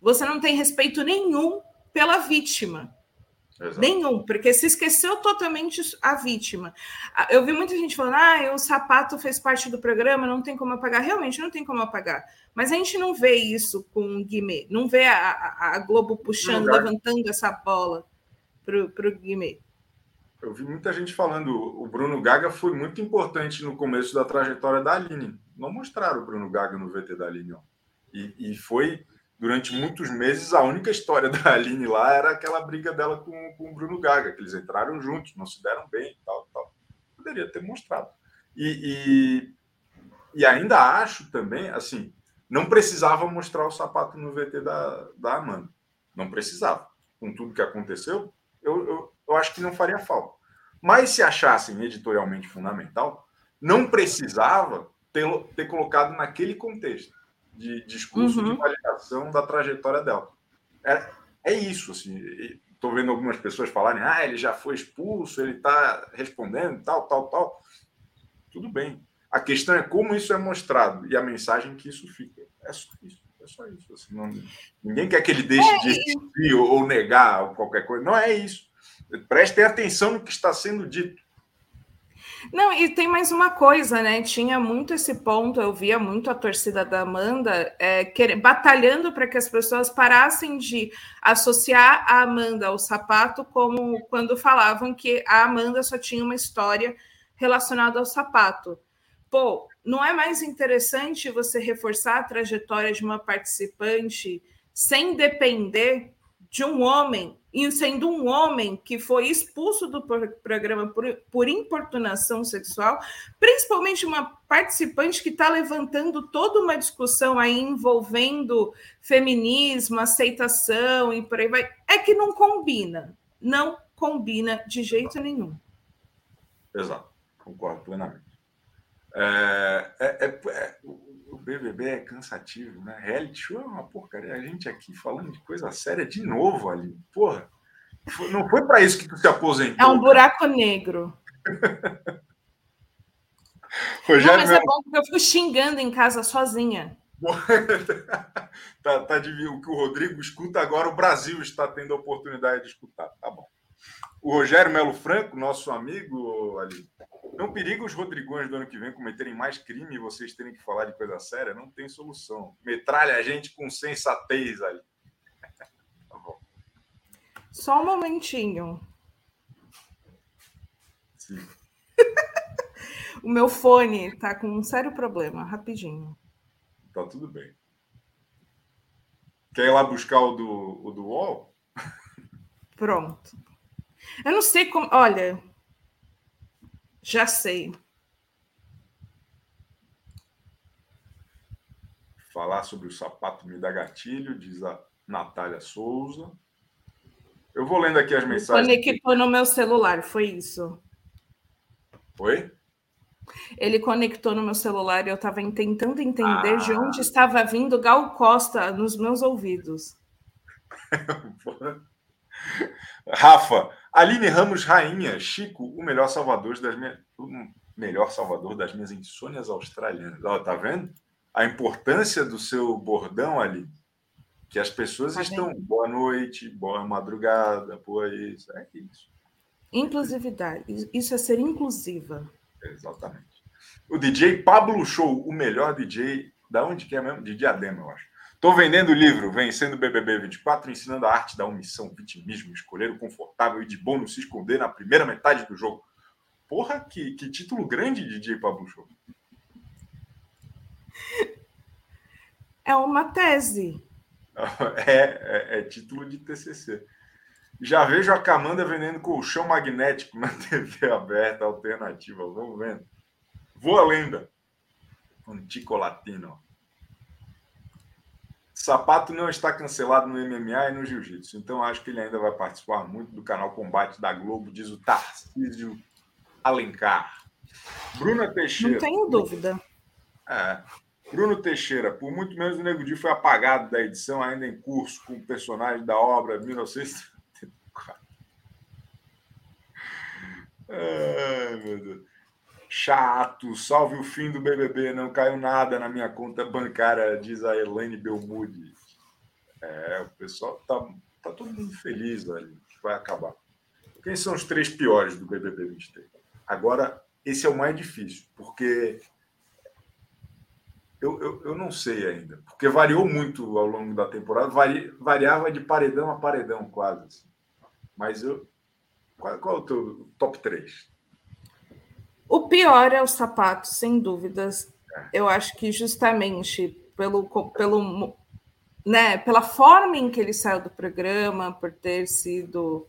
você não tem respeito nenhum pela vítima. Exato. Nenhum, porque se esqueceu totalmente a vítima. Ah, eu vi muita gente falando, ah, o sapato fez parte do programa, não tem como apagar. Realmente não tem como apagar. Mas a gente não vê isso com o Guimê, não vê a, a, a Globo puxando, levantando essa bola para o Guimê. Eu vi muita gente falando, o Bruno Gaga foi muito importante no começo da trajetória da Aline. Não mostraram o Bruno Gaga no VT da Aline, ó. E, e foi durante muitos meses, a única história da Aline lá era aquela briga dela com, com o Bruno Gaga, que eles entraram juntos, não se deram bem e tal, tal. Poderia ter mostrado. E, e, e, ainda acho também, assim, não precisava mostrar o sapato no VT da, da Amanda. Não precisava. Com tudo que aconteceu, eu, eu, eu acho que não faria falta. Mas se achassem editorialmente fundamental, não precisava ter, ter colocado naquele contexto de discurso uhum. de validação da trajetória dela. É, é isso, assim. Estou vendo algumas pessoas falarem, ah, ele já foi expulso, ele está respondendo, tal, tal, tal. Tudo bem. A questão é como isso é mostrado e a mensagem que isso fica. É só isso. É só isso. Assim, não, ninguém quer que ele deixe é, de existir ou, ou negar ou qualquer coisa. Não é isso. Prestem atenção no que está sendo dito. Não, e tem mais uma coisa, né? Tinha muito esse ponto, eu via muito a torcida da Amanda é, quer, batalhando para que as pessoas parassem de associar a Amanda ao sapato, como quando falavam que a Amanda só tinha uma história relacionada ao sapato. Pô, não é mais interessante você reforçar a trajetória de uma participante sem depender de um homem e sendo um homem que foi expulso do programa por, por importunação sexual, principalmente uma participante que está levantando toda uma discussão aí envolvendo feminismo, aceitação e por aí vai, é que não combina, não combina de jeito nenhum. Exato, concordo plenamente. É, é, é, é o BBB é cansativo, né? Reality show é uma porcaria. A gente aqui falando de coisa séria de novo ali. Porra, não foi para isso que tu se aposentou. É um buraco negro. Rogério, não, mas é bom porque eu fico xingando em casa sozinha. tá, tá de, o que o Rodrigo escuta agora, o Brasil está tendo a oportunidade de escutar. Tá bom. O Rogério Melo Franco, nosso amigo ali, não periga os Rodrigões do ano que vem cometerem mais crime e vocês terem que falar de coisa séria? Não tem solução. Metralha a gente com sensatez ali. tá bom. Só um momentinho. Sim. o meu fone tá com um sério problema, rapidinho. Tá tudo bem. Quer ir lá buscar o do, o do UOL? Pronto. Eu não sei como. Olha, já sei. Falar sobre o sapato me dá gatilho, diz a Natália Souza. Eu vou lendo aqui as mensagens. Conectou no meu celular, foi isso. Oi? Ele conectou no meu celular e eu estava tentando entender ah. de onde estava vindo Gal Costa nos meus ouvidos. Rafa, Aline Ramos, rainha. Chico, o melhor salvador das minhas. Melhor salvador das minhas insônias australianas. Ó, tá vendo? A importância do seu bordão ali. Que as pessoas tá estão. Boa noite, boa madrugada, boa isso. É isso. Inclusividade. Isso é ser inclusiva. Exatamente. O DJ Pablo Show, o melhor DJ. Da onde que é mesmo? De Diadema, eu acho. Estou vendendo o livro Vencendo o BBB 24, ensinando a arte da omissão, vitimismo, escolher o confortável e de bom não se esconder na primeira metade do jogo. Porra, que, que título grande, DJ Pablo Show. É uma tese. É, é, é, título de TCC. Já vejo a Camanda vendendo colchão magnético na TV aberta alternativa. Vamos vendo. Voa lenda. Antico latino. Sapato não está cancelado no MMA e no Jiu-Jitsu, então acho que ele ainda vai participar muito do canal Combate da Globo, diz o Tarcísio Alencar. Bruna Teixeira. Não tenho dúvida. É. Bruno Teixeira, por muito menos o Nego Di foi apagado da edição, ainda em curso, com o personagem da obra 1934. Ai, meu Deus. Chato, salve o fim do BBB, não caiu nada na minha conta bancária, diz a Elaine Belmude. É, o pessoal tá, tá todo mundo feliz, velho, que vai acabar. Quem são os três piores do BBB 23? Agora, esse é o mais difícil, porque eu, eu, eu não sei ainda, porque variou muito ao longo da temporada, vari, variava de paredão a paredão quase. Assim. Mas eu. Qual, qual é o teu top 3? O pior é o sapato, sem dúvidas. É. Eu acho que justamente pelo, pelo né, pela forma em que ele saiu do programa, por ter sido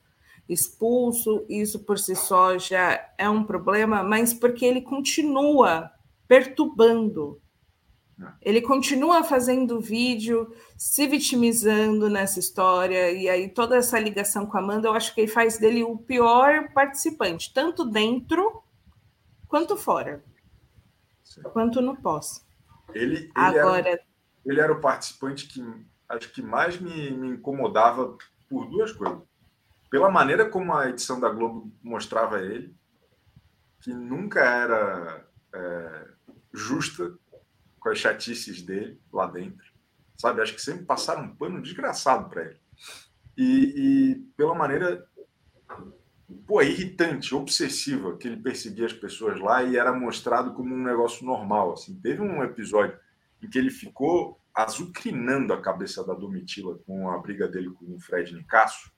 expulso, isso por si só já é um problema, mas porque ele continua perturbando. Ele continua fazendo vídeo, se vitimizando nessa história, e aí toda essa ligação com a Amanda, eu acho que ele faz dele o pior participante, tanto dentro quanto fora, Sim. quanto no pós. Ele, ele Agora, era, ele era o participante que acho que mais me, me incomodava por duas coisas. Pela maneira como a edição da Globo mostrava ele, que nunca era é, justa com as chatices dele lá dentro. Sabe? Acho que sempre passaram um pano desgraçado para ele. E, e, pela maneira pô, irritante, obsessiva que ele perseguia as pessoas lá e era mostrado como um negócio normal. Assim. Teve um episódio em que ele ficou azucrinando a cabeça da Domitila com a briga dele com o Fred Nicasso,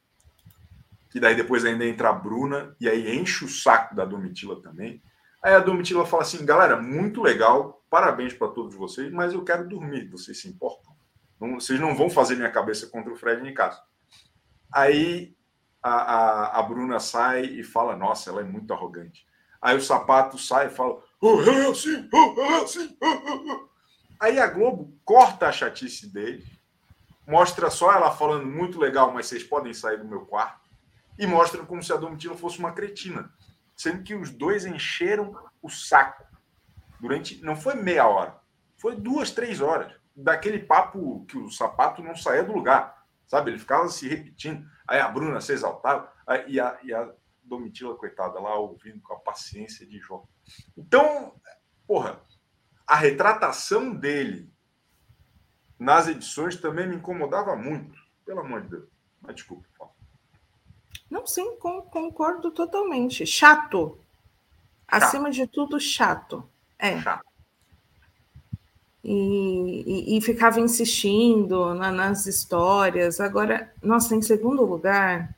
que daí depois ainda entra a Bruna e aí enche o saco da Domitila também. Aí a Domitila fala assim, galera, muito legal, parabéns para todos vocês, mas eu quero dormir, vocês se importam? Vocês não vão fazer minha cabeça contra o Fred Nicasso. Aí a, a, a, Bruna sai e fala, nossa, ela é muito arrogante. Aí o sapato sai e fala, oh, é assim, oh, é assim. Oh. Aí a Globo corta a chatice dele, mostra só ela falando muito legal, mas vocês podem sair do meu quarto, e mostra como se a Domitila fosse uma cretina, sendo que os dois encheram o saco durante. Não foi meia hora, foi duas, três horas, daquele papo que o sapato não saía do lugar, sabe? Ele ficava se repetindo. Aí a Bruna se exaltava, e a, e a Domitila, coitada, lá ouvindo com a paciência de Jó. Então, porra a retratação dele nas edições também me incomodava muito. Pelo amor de Deus. Mas desculpa, fala. Não, sim, concordo totalmente. Chato. chato. Acima de tudo, chato. É. Chato. E, e, e, ficava insistindo na, nas histórias. Agora, nossa, em segundo lugar,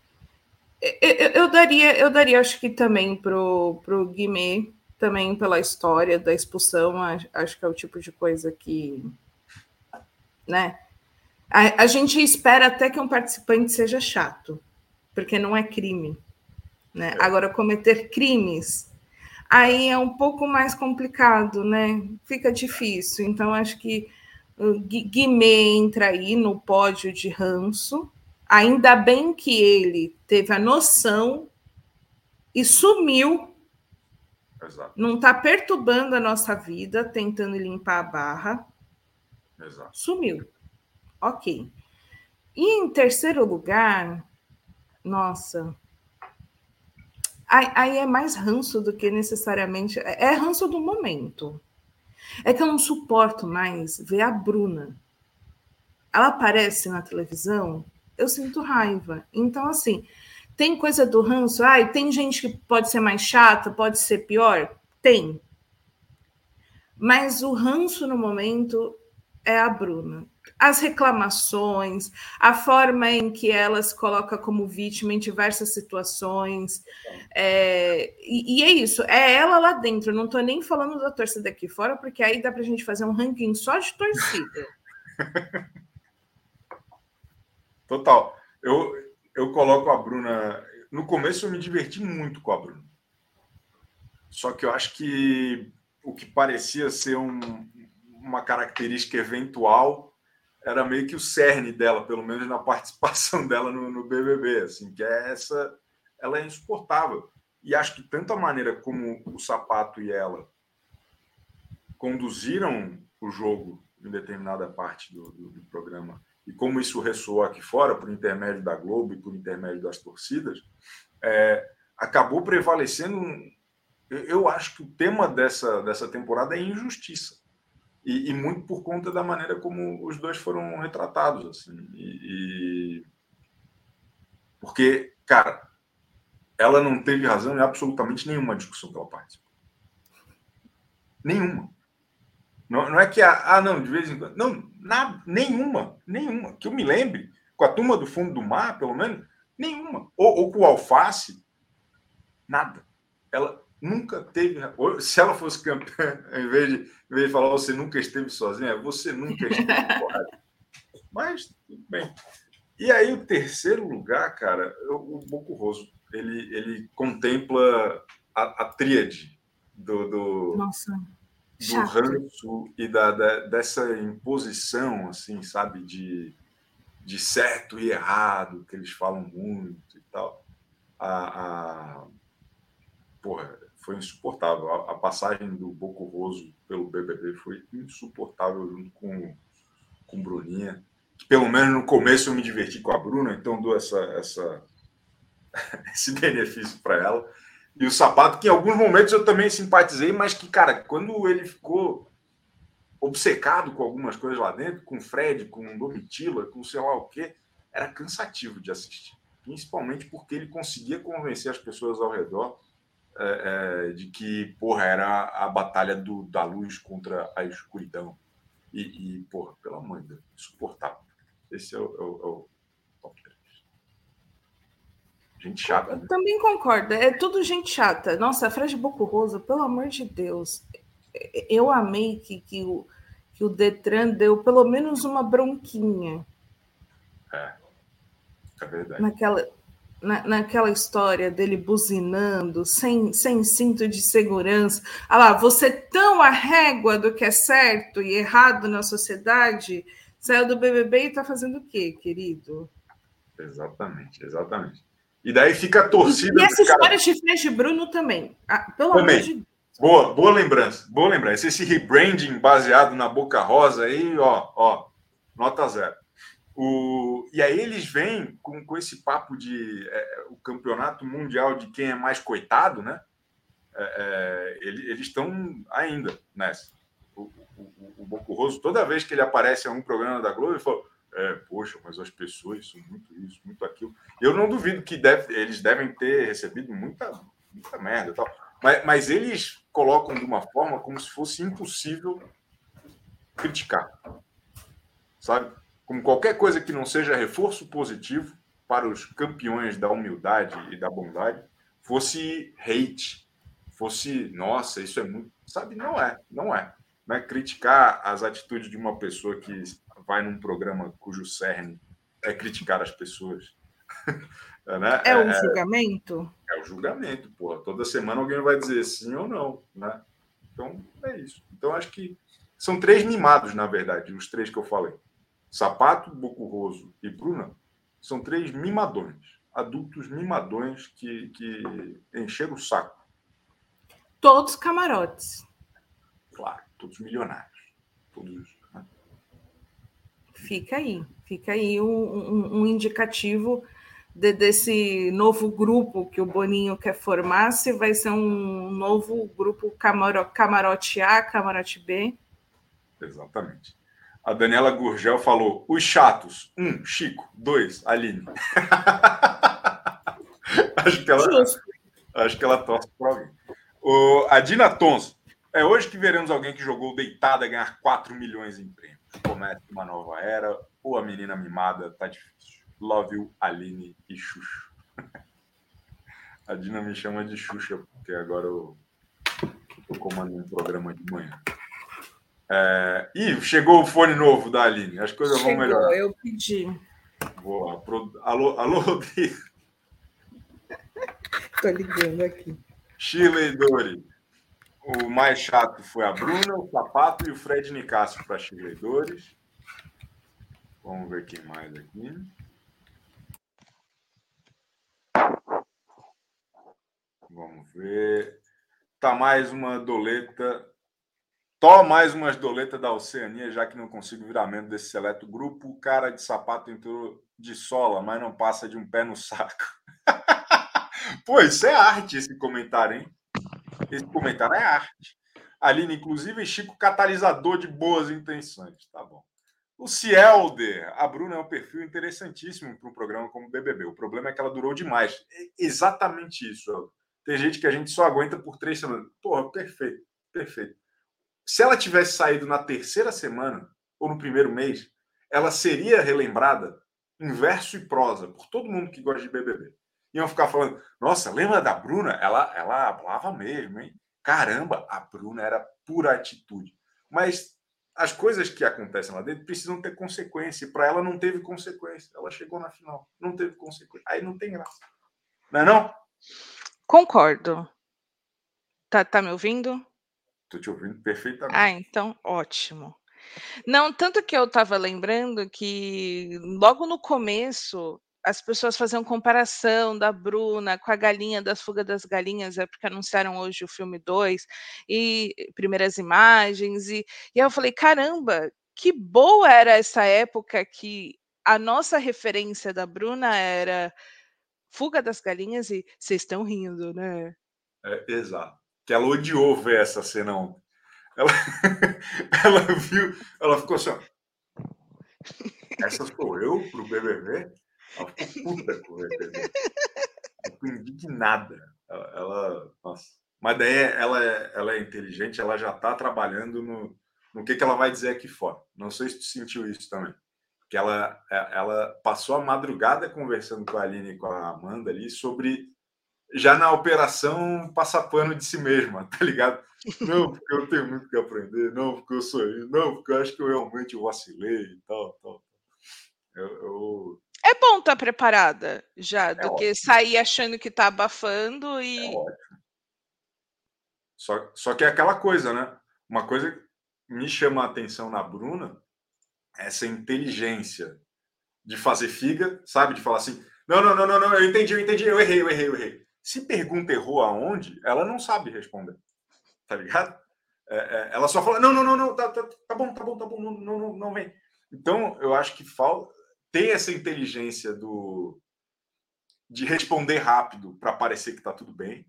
eu, eu, eu daria, eu daria, acho que também pro, pro Guimê, também pela história da expulsão, acho que é o tipo de coisa que, né? A, a, gente espera até que um participante seja chato, porque não é crime, né? É. Agora cometer crimes aí é um pouco mais complicado, né? Fica difícil. Então acho que Guimê entra aí no pódio de ranço. Ainda bem que ele teve a noção e sumiu Exato. Não está perturbando a nossa vida, tentando limpar a barra. Exato. Sumiu. Ok. E em terceiro lugar, nossa. Aí, é mais ranço do que necessariamente. É, é ranço do momento. É que eu não suporto mais ver a Bruna. Ela aparece na televisão, eu sinto raiva. Então, assim, tem coisa do ranço, ah, tem gente que pode ser mais chata, pode ser pior? Tem. Mas o ranço no momento é a Bruna. As reclamações, a forma em que ela se coloca como vítima em diversas situações. É, e, e, é isso, é ela lá dentro. Não estou nem falando da torcida aqui fora, porque aí dá para a gente fazer um ranking só de torcida. Total. Eu, eu coloco a Bruna. No começo eu me diverti muito com a Bruna. Só que eu acho que o que parecia ser um, uma característica eventual era meio que o cerne dela, pelo menos na participação dela no, no BBB, assim, que é essa, ela é insuportável. E acho que tanto a maneira como o Sapato e ela conduziram o jogo em determinada parte do, do, do programa e como isso ressoou aqui fora, por intermédio da Globo e por intermédio das torcidas, é, acabou prevalecendo. Eu acho que o tema dessa, dessa temporada é injustiça. E, e muito por conta da maneira como os dois foram retratados. Assim. E, e... Porque, cara, ela não teve razão em absolutamente nenhuma discussão que ela participou. Nenhuma. Não, não é que, ah, não, de vez em quando. Não, nada, nenhuma, nenhuma. Que eu me lembre, com a turma do fundo do mar, pelo menos, nenhuma. Ou, ou com o alface, nada. Ela nunca teve. Se ela fosse campeã, em vez de, em vez de falar você nunca esteve sozinha, você nunca esteve correto. Mas, tudo bem. E aí, o terceiro lugar, cara, o, o Bocurroso, ele, ele contempla a, a tríade do, do, Nossa, do ranço e da, da, dessa imposição, assim, sabe, de, de certo e errado, que eles falam muito e tal. A, a... Porra, foi insuportável. A, a passagem do Bocurroso pelo BBB foi insuportável junto com, com Bruninha que pelo menos no começo eu me diverti com a Bruna, então dou essa, essa, esse benefício para ela. E o sapato, que em alguns momentos eu também simpatizei, mas que, cara, quando ele ficou obcecado com algumas coisas lá dentro, com Fred, com Domitila, com sei lá o quê, era cansativo de assistir. Principalmente porque ele conseguia convencer as pessoas ao redor é, é, de que, porra, era a batalha do, da luz contra a escuridão. E, e porra, pelo amor de Deus, insuportável. Esse é o, é o, é o top 3. Gente chata. Eu né? também concordo. É tudo gente chata. Nossa, a Fred Boco Rosa, pelo amor de Deus. Eu amei que, que, o, que o Detran deu pelo menos uma bronquinha. É. É verdade. Naquela, na, naquela história dele buzinando, sem, sem cinto de segurança. Ah lá, você tão a régua do que é certo e errado na sociedade Saiu do BBB e está fazendo o quê, querido? Exatamente, exatamente. E daí fica a torcida. E essa história de Freixo Bruno também. Ah, pelo também. amor de Deus. Boa, boa lembrança, boa lembrança. Esse rebranding baseado na Boca Rosa aí, ó, ó, nota zero. O, e aí eles vêm com, com esse papo de é, o campeonato mundial de quem é mais coitado, né? É, é, eles estão ainda nessa o, o Bocurroso, toda vez que ele aparece em um programa da Globo, ele fala: é, poxa, mas as pessoas são muito isso, muito aquilo. Eu não duvido que deve, eles devem ter recebido muita, muita merda tal. Mas, mas eles colocam de uma forma como se fosse impossível criticar. Sabe? Como qualquer coisa que não seja reforço positivo para os campeões da humildade e da bondade fosse hate, fosse, nossa, isso é muito. Sabe? Não é, não é né, criticar as atitudes de uma pessoa que vai num programa cujo cerne é criticar as pessoas. né? É, o é, julgamento? É, é o julgamento, porra. Toda semana alguém vai dizer sim ou não, né? Então, é isso. Então, acho que são três mimados, na verdade, os três que eu falei. Sapato, Bocurroso e Bruna são três mimadões, adultos mimadões que, que encheram o saco. Todos camarotes. Claro todos milionários. Todos. Né? Fica aí, fica aí um, um, um indicativo de, desse novo grupo que o Boninho quer formar, se vai ser um novo grupo camaro, camarote A, camarote B. Exatamente. A Daniela Gurgel falou: os chatos. Um, Chico. Dois, Aline. acho, que ela, acho que ela torce por alguém. O, a Dina Tons. É hoje que veremos alguém que jogou deitada ganhar 4 milhões em prêmios. Começa uma nova era ou a menina mimada tá difícil. Love you, Aline e Xuxa. A Dina me chama de Xuxa, porque agora eu tô comandando um programa de manhã. É... Ih, chegou o fone novo da Aline. As coisas chegou, vão melhorar. Eu pedi. Boa. Alô, alô, Rodrigo. Tô ligando aqui. Chile Dori. O mais chato foi a Bruna, o Sapato e o Fred Nicasso para chegadores. Vamos ver quem mais aqui. Vamos ver. Tá mais uma doleta. Tó mais umas doletas da Oceania, já que não consigo virar membro desse seleto grupo. O cara de sapato entrou de sola, mas não passa de um pé no saco. Pô, isso é arte esse comentário, hein? Esse comentário é arte. Aline, inclusive, Chico, catalisador de boas intenções. Tá bom. O Cielder, a Bruna é um perfil interessantíssimo para um programa como o BBB. O problema é que ela durou demais. É exatamente isso. Tem gente que a gente só aguenta por três semanas. Porra, perfeito, perfeito. Se ela tivesse saído na terceira semana ou no primeiro mês, ela seria relembrada em verso e prosa por todo mundo que gosta de BBB. Iam ficar falando: Nossa, lembra da Bruna? Ela, ela falava mesmo, hein? Caramba, a Bruna era pura atitude. Mas as coisas que acontecem lá dentro precisam ter consequência. Para ela não teve consequência. Ela chegou na final, não teve consequência. Aí não tem graça. Não é não? Concordo. Tá, tá me ouvindo? Estou te ouvindo perfeitamente. Ah, então ótimo. Não, tanto que eu estava lembrando que logo no começo as pessoas faziam comparação da Bruna com a galinha das Fuga das Galinhas, é porque anunciaram hoje o filme 2 e primeiras imagens, e, e aí eu falei: caramba, que boa era essa época que a nossa referência da Bruna era Fuga das Galinhas e vocês estão rindo, né? É, exato. Que ela odiou ver essa cena ontem. Ela, ela viu, ela ficou assim: ó, essa sou eu pro BBB? Ela ficou puta com o BBB. Ficou indignada. Ela, ela, nossa. Mas daí ela, é, ela é inteligente, ela já está trabalhando no, no que, que ela vai dizer aqui fora. Não sei se tu sentiu isso também. Que ela, é, ela passou a madrugada conversando com a Aline e com a Amanda ali sobre já na operação passar pano de si mesma, tá ligado? Não, porque eu tenho muito que aprender, não, porque eu sou eu, não, porque eu acho que eu realmente vacilei e tal, tal. Eu, eu... É bom estar tá preparada já, é do ótimo. que sair achando que tá abafando e. É ótimo. Só, só que é aquela coisa, né? Uma coisa que me chama a atenção na Bruna essa inteligência de fazer figa, sabe? De falar assim: não, não, não, não, não, eu entendi, eu entendi, eu errei, eu errei, eu errei. Se pergunta errou aonde, ela não sabe responder. Tá ligado? É, é, ela só fala: não, não, não, não, tá, tá, tá bom, tá bom, tá bom, não, não, não, não vem. Então, eu acho que falta ter essa inteligência do de responder rápido para parecer que está tudo bem,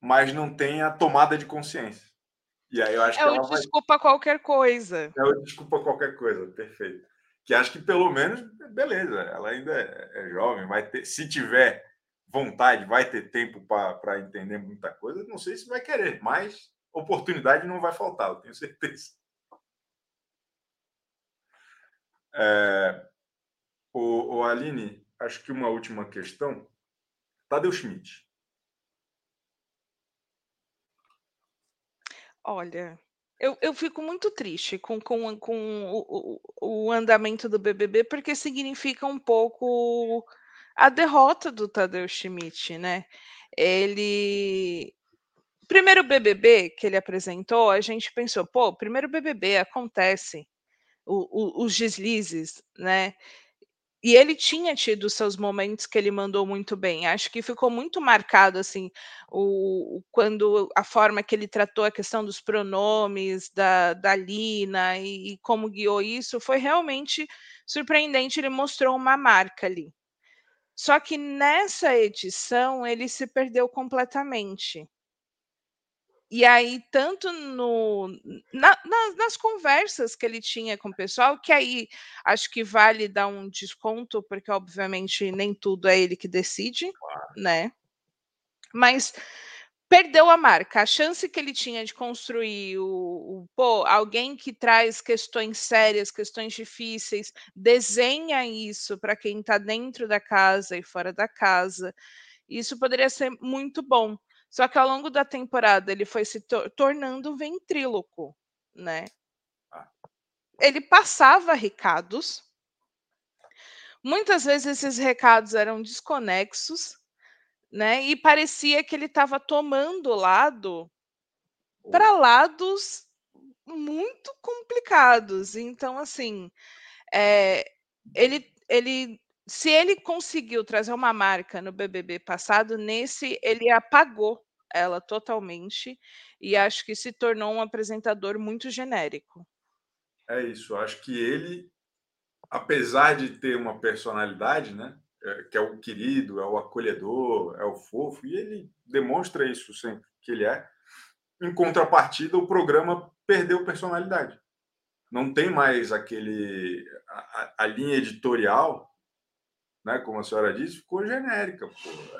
mas não tem a tomada de consciência. E aí eu acho é que ela o desculpa vai... qualquer coisa. É o desculpa qualquer coisa, perfeito. Que acho que pelo menos, beleza, ela ainda é, é jovem, vai ter, se tiver vontade, vai ter tempo para entender muita coisa. Não sei se vai querer, mas oportunidade não vai faltar, eu tenho certeza. É, o, o Aline, acho que uma última questão. Tadeu Schmidt. Olha, eu, eu fico muito triste com, com, com o, o, o andamento do BBB, porque significa um pouco a derrota do Tadeu Schmidt, né? Ele. Primeiro BBB que ele apresentou, a gente pensou, pô, primeiro BBB acontece o, o, os deslizes, né? E ele tinha tido seus momentos que ele mandou muito bem. Acho que ficou muito marcado assim o, quando a forma que ele tratou a questão dos pronomes da, da Lina e, e como guiou isso foi realmente surpreendente. Ele mostrou uma marca ali. Só que nessa edição ele se perdeu completamente. E aí, tanto no, na, na, nas conversas que ele tinha com o pessoal, que aí acho que vale dar um desconto, porque obviamente nem tudo é ele que decide, né? Mas perdeu a marca. A chance que ele tinha de construir o, o pô, alguém que traz questões sérias, questões difíceis, desenha isso para quem está dentro da casa e fora da casa. Isso poderia ser muito bom. Só que ao longo da temporada ele foi se to tornando um ventríloco, né? Ah. Ele passava recados. Muitas vezes esses recados eram desconexos né? E parecia que ele estava tomando lado para lados muito complicados. Então, assim, é, ele, ele, se ele conseguiu trazer uma marca no BBB passado, nesse ele apagou ela totalmente e acho que se tornou um apresentador muito genérico. É isso. Acho que ele, apesar de ter uma personalidade, né? É, que é o querido, é o acolhedor, é o fofo, e ele demonstra isso sempre que ele é. Em contrapartida, o programa perdeu personalidade. não tem mais aquele. A, a, linha editorial, né, como a senhora disse, ficou genérica.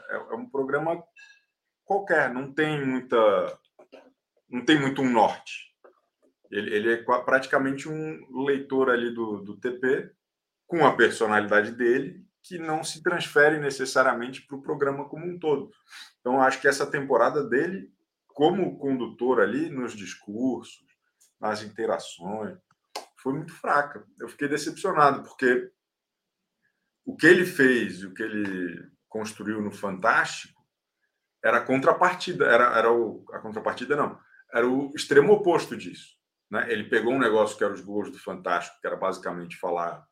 É, é, um programa qualquer, não tem muita. Não tem muito um norte. Ele, ele é praticamente um leitor ali do, do TP, com a personalidade dele, que não se transfere necessariamente para o programa como um todo. Então, acho que essa temporada dele, como condutor ali, nos discursos, nas interações, foi muito fraca. Eu fiquei decepcionado, porque o que ele fez, o que ele construiu no Fantástico, era a contrapartida, era, era o, a contrapartida não, era o extremo oposto disso. Né? Ele pegou um negócio que era os gols do Fantástico, que era basicamente falar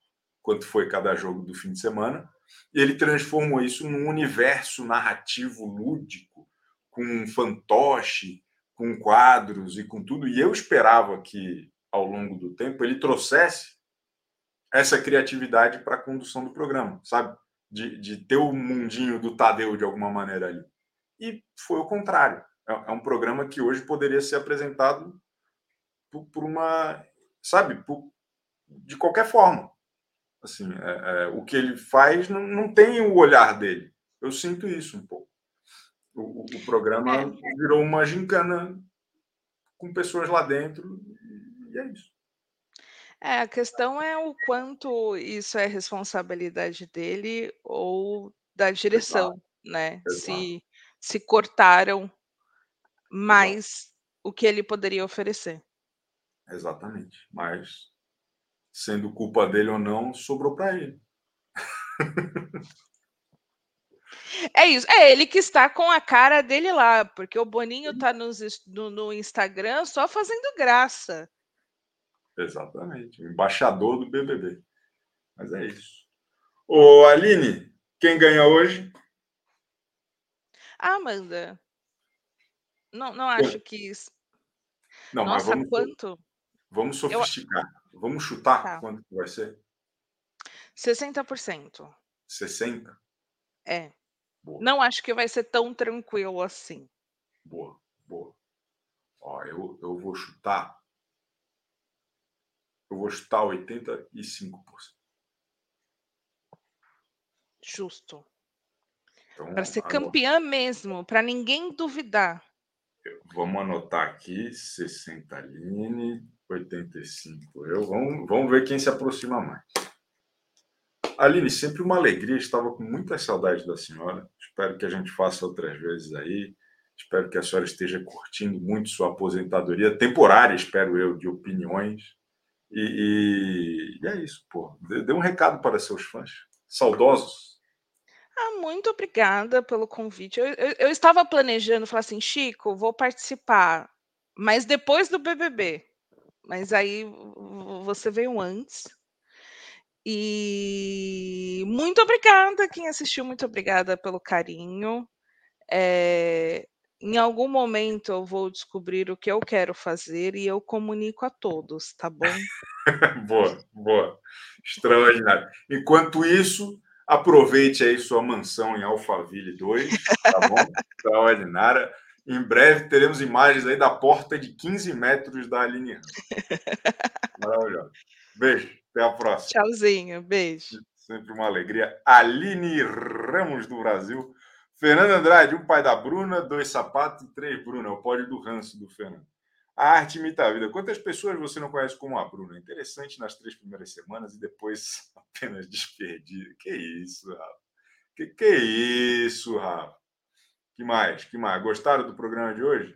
quanto foi cada jogo do fim de semana, ele transformou isso num universo narrativo lúdico, com fantoche, com quadros e com tudo. E eu esperava que ao longo do tempo, ele trouxesse essa criatividade para a condução do programa, sabe? De, de ter o mundinho do Tadeu de alguma maneira ali. E foi o contrário. É, é um programa que hoje poderia ser apresentado por, por uma, sabe, por, de qualquer forma. Assim, é, é, o que ele faz não, não tem o olhar dele. Eu sinto isso um pouco. O, o programa é. virou uma gincana com pessoas lá dentro e é isso. É, a questão é o quanto isso é responsabilidade dele ou da direção, Exato. né? Exato. Se, se cortaram mais Exato. o que ele poderia oferecer. Exatamente. Mas, sendo culpa dele ou não, sobrou para ele. É isso, é ele que está com a cara dele lá, porque o Boninho está no, no Instagram só fazendo graça. Exatamente, o embaixador do BBB. Mas é isso. Ô, Aline, quem ganha hoje? Amanda. Não, não acho que isso. Não, Nossa, mas vamos, quanto? Vamos sofisticar. Eu... Vamos chutar tá. quanto vai ser? 60%. 60%? É. Boa. Não acho que vai ser tão tranquilo assim. Boa, boa. Ó, eu, eu vou chutar eu vou chutar 85%. Justo. Então, para ser agora... campeã mesmo, para ninguém duvidar. Vamos anotar aqui: 60 Aline, 85 eu. Vamos, vamos ver quem se aproxima mais. Aline, sempre uma alegria. Estava com muita saudade da senhora. Espero que a gente faça outras vezes aí. Espero que a senhora esteja curtindo muito sua aposentadoria temporária, espero eu, de opiniões. E, e, e é isso, pô. Dê, um recado para seus fãs saudosos. Ah, muito obrigada pelo convite. Eu, eu, eu, estava planejando falar assim, Chico, vou participar, mas depois do BBB. Mas aí você veio antes. E muito obrigada quem assistiu, muito obrigada pelo carinho. É, em algum momento eu vou descobrir o que eu quero fazer e eu comunico a todos, tá bom? boa, boa. Extraordinário. Enquanto isso, aproveite aí sua mansão em Alphaville 2, tá bom? Extraordinária. Em breve teremos imagens aí da porta de 15 metros da Aline Maravilhoso. Beijo, até a próxima. Tchauzinho, beijo. Sempre uma alegria. Aline Ramos do Brasil Fernando Andrade, um pai da Bruna, dois sapatos e três Bruna. É o pódio do ranço do Fernando. A arte imita a vida. Quantas pessoas você não conhece como a Bruna? Interessante nas três primeiras semanas e depois apenas desperdido. Que isso, Rafa? Que que isso, Rafa? Que mais? Que mais? Gostaram do programa de hoje?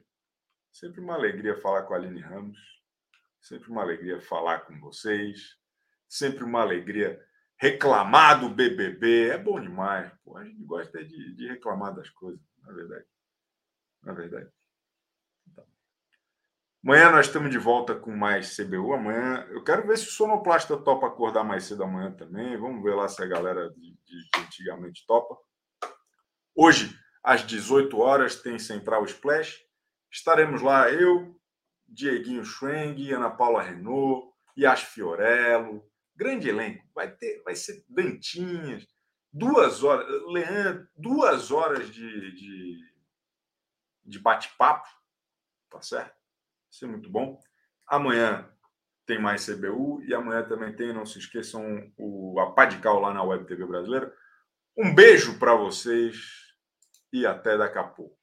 Sempre uma alegria falar com a Aline Ramos. Sempre uma alegria falar com vocês. Sempre uma alegria reclamar do BBB. É bom demais. Pô. A gente gosta de, de reclamar das coisas, na verdade. Na verdade. Então. Amanhã nós estamos de volta com mais CBU. Amanhã eu quero ver se o sonoplasta topa acordar mais cedo amanhã também. Vamos ver lá se a galera de, de, de antigamente topa. Hoje, às 18 horas, tem Central Splash. Estaremos lá, eu, Dieguinho Schweng, Ana Paula Renault, Yas Fiorello, grande elenco. Vai ter, vai ser Dantinhas, duas horas, Leandro, duas horas de, de, de bate-papo, tá certo? Vai ser muito bom. Amanhã tem mais CBU e amanhã também tem, não se esqueçam, o, a Padical lá na Web TV Brasileira. Um beijo para vocês e até daqui a pouco.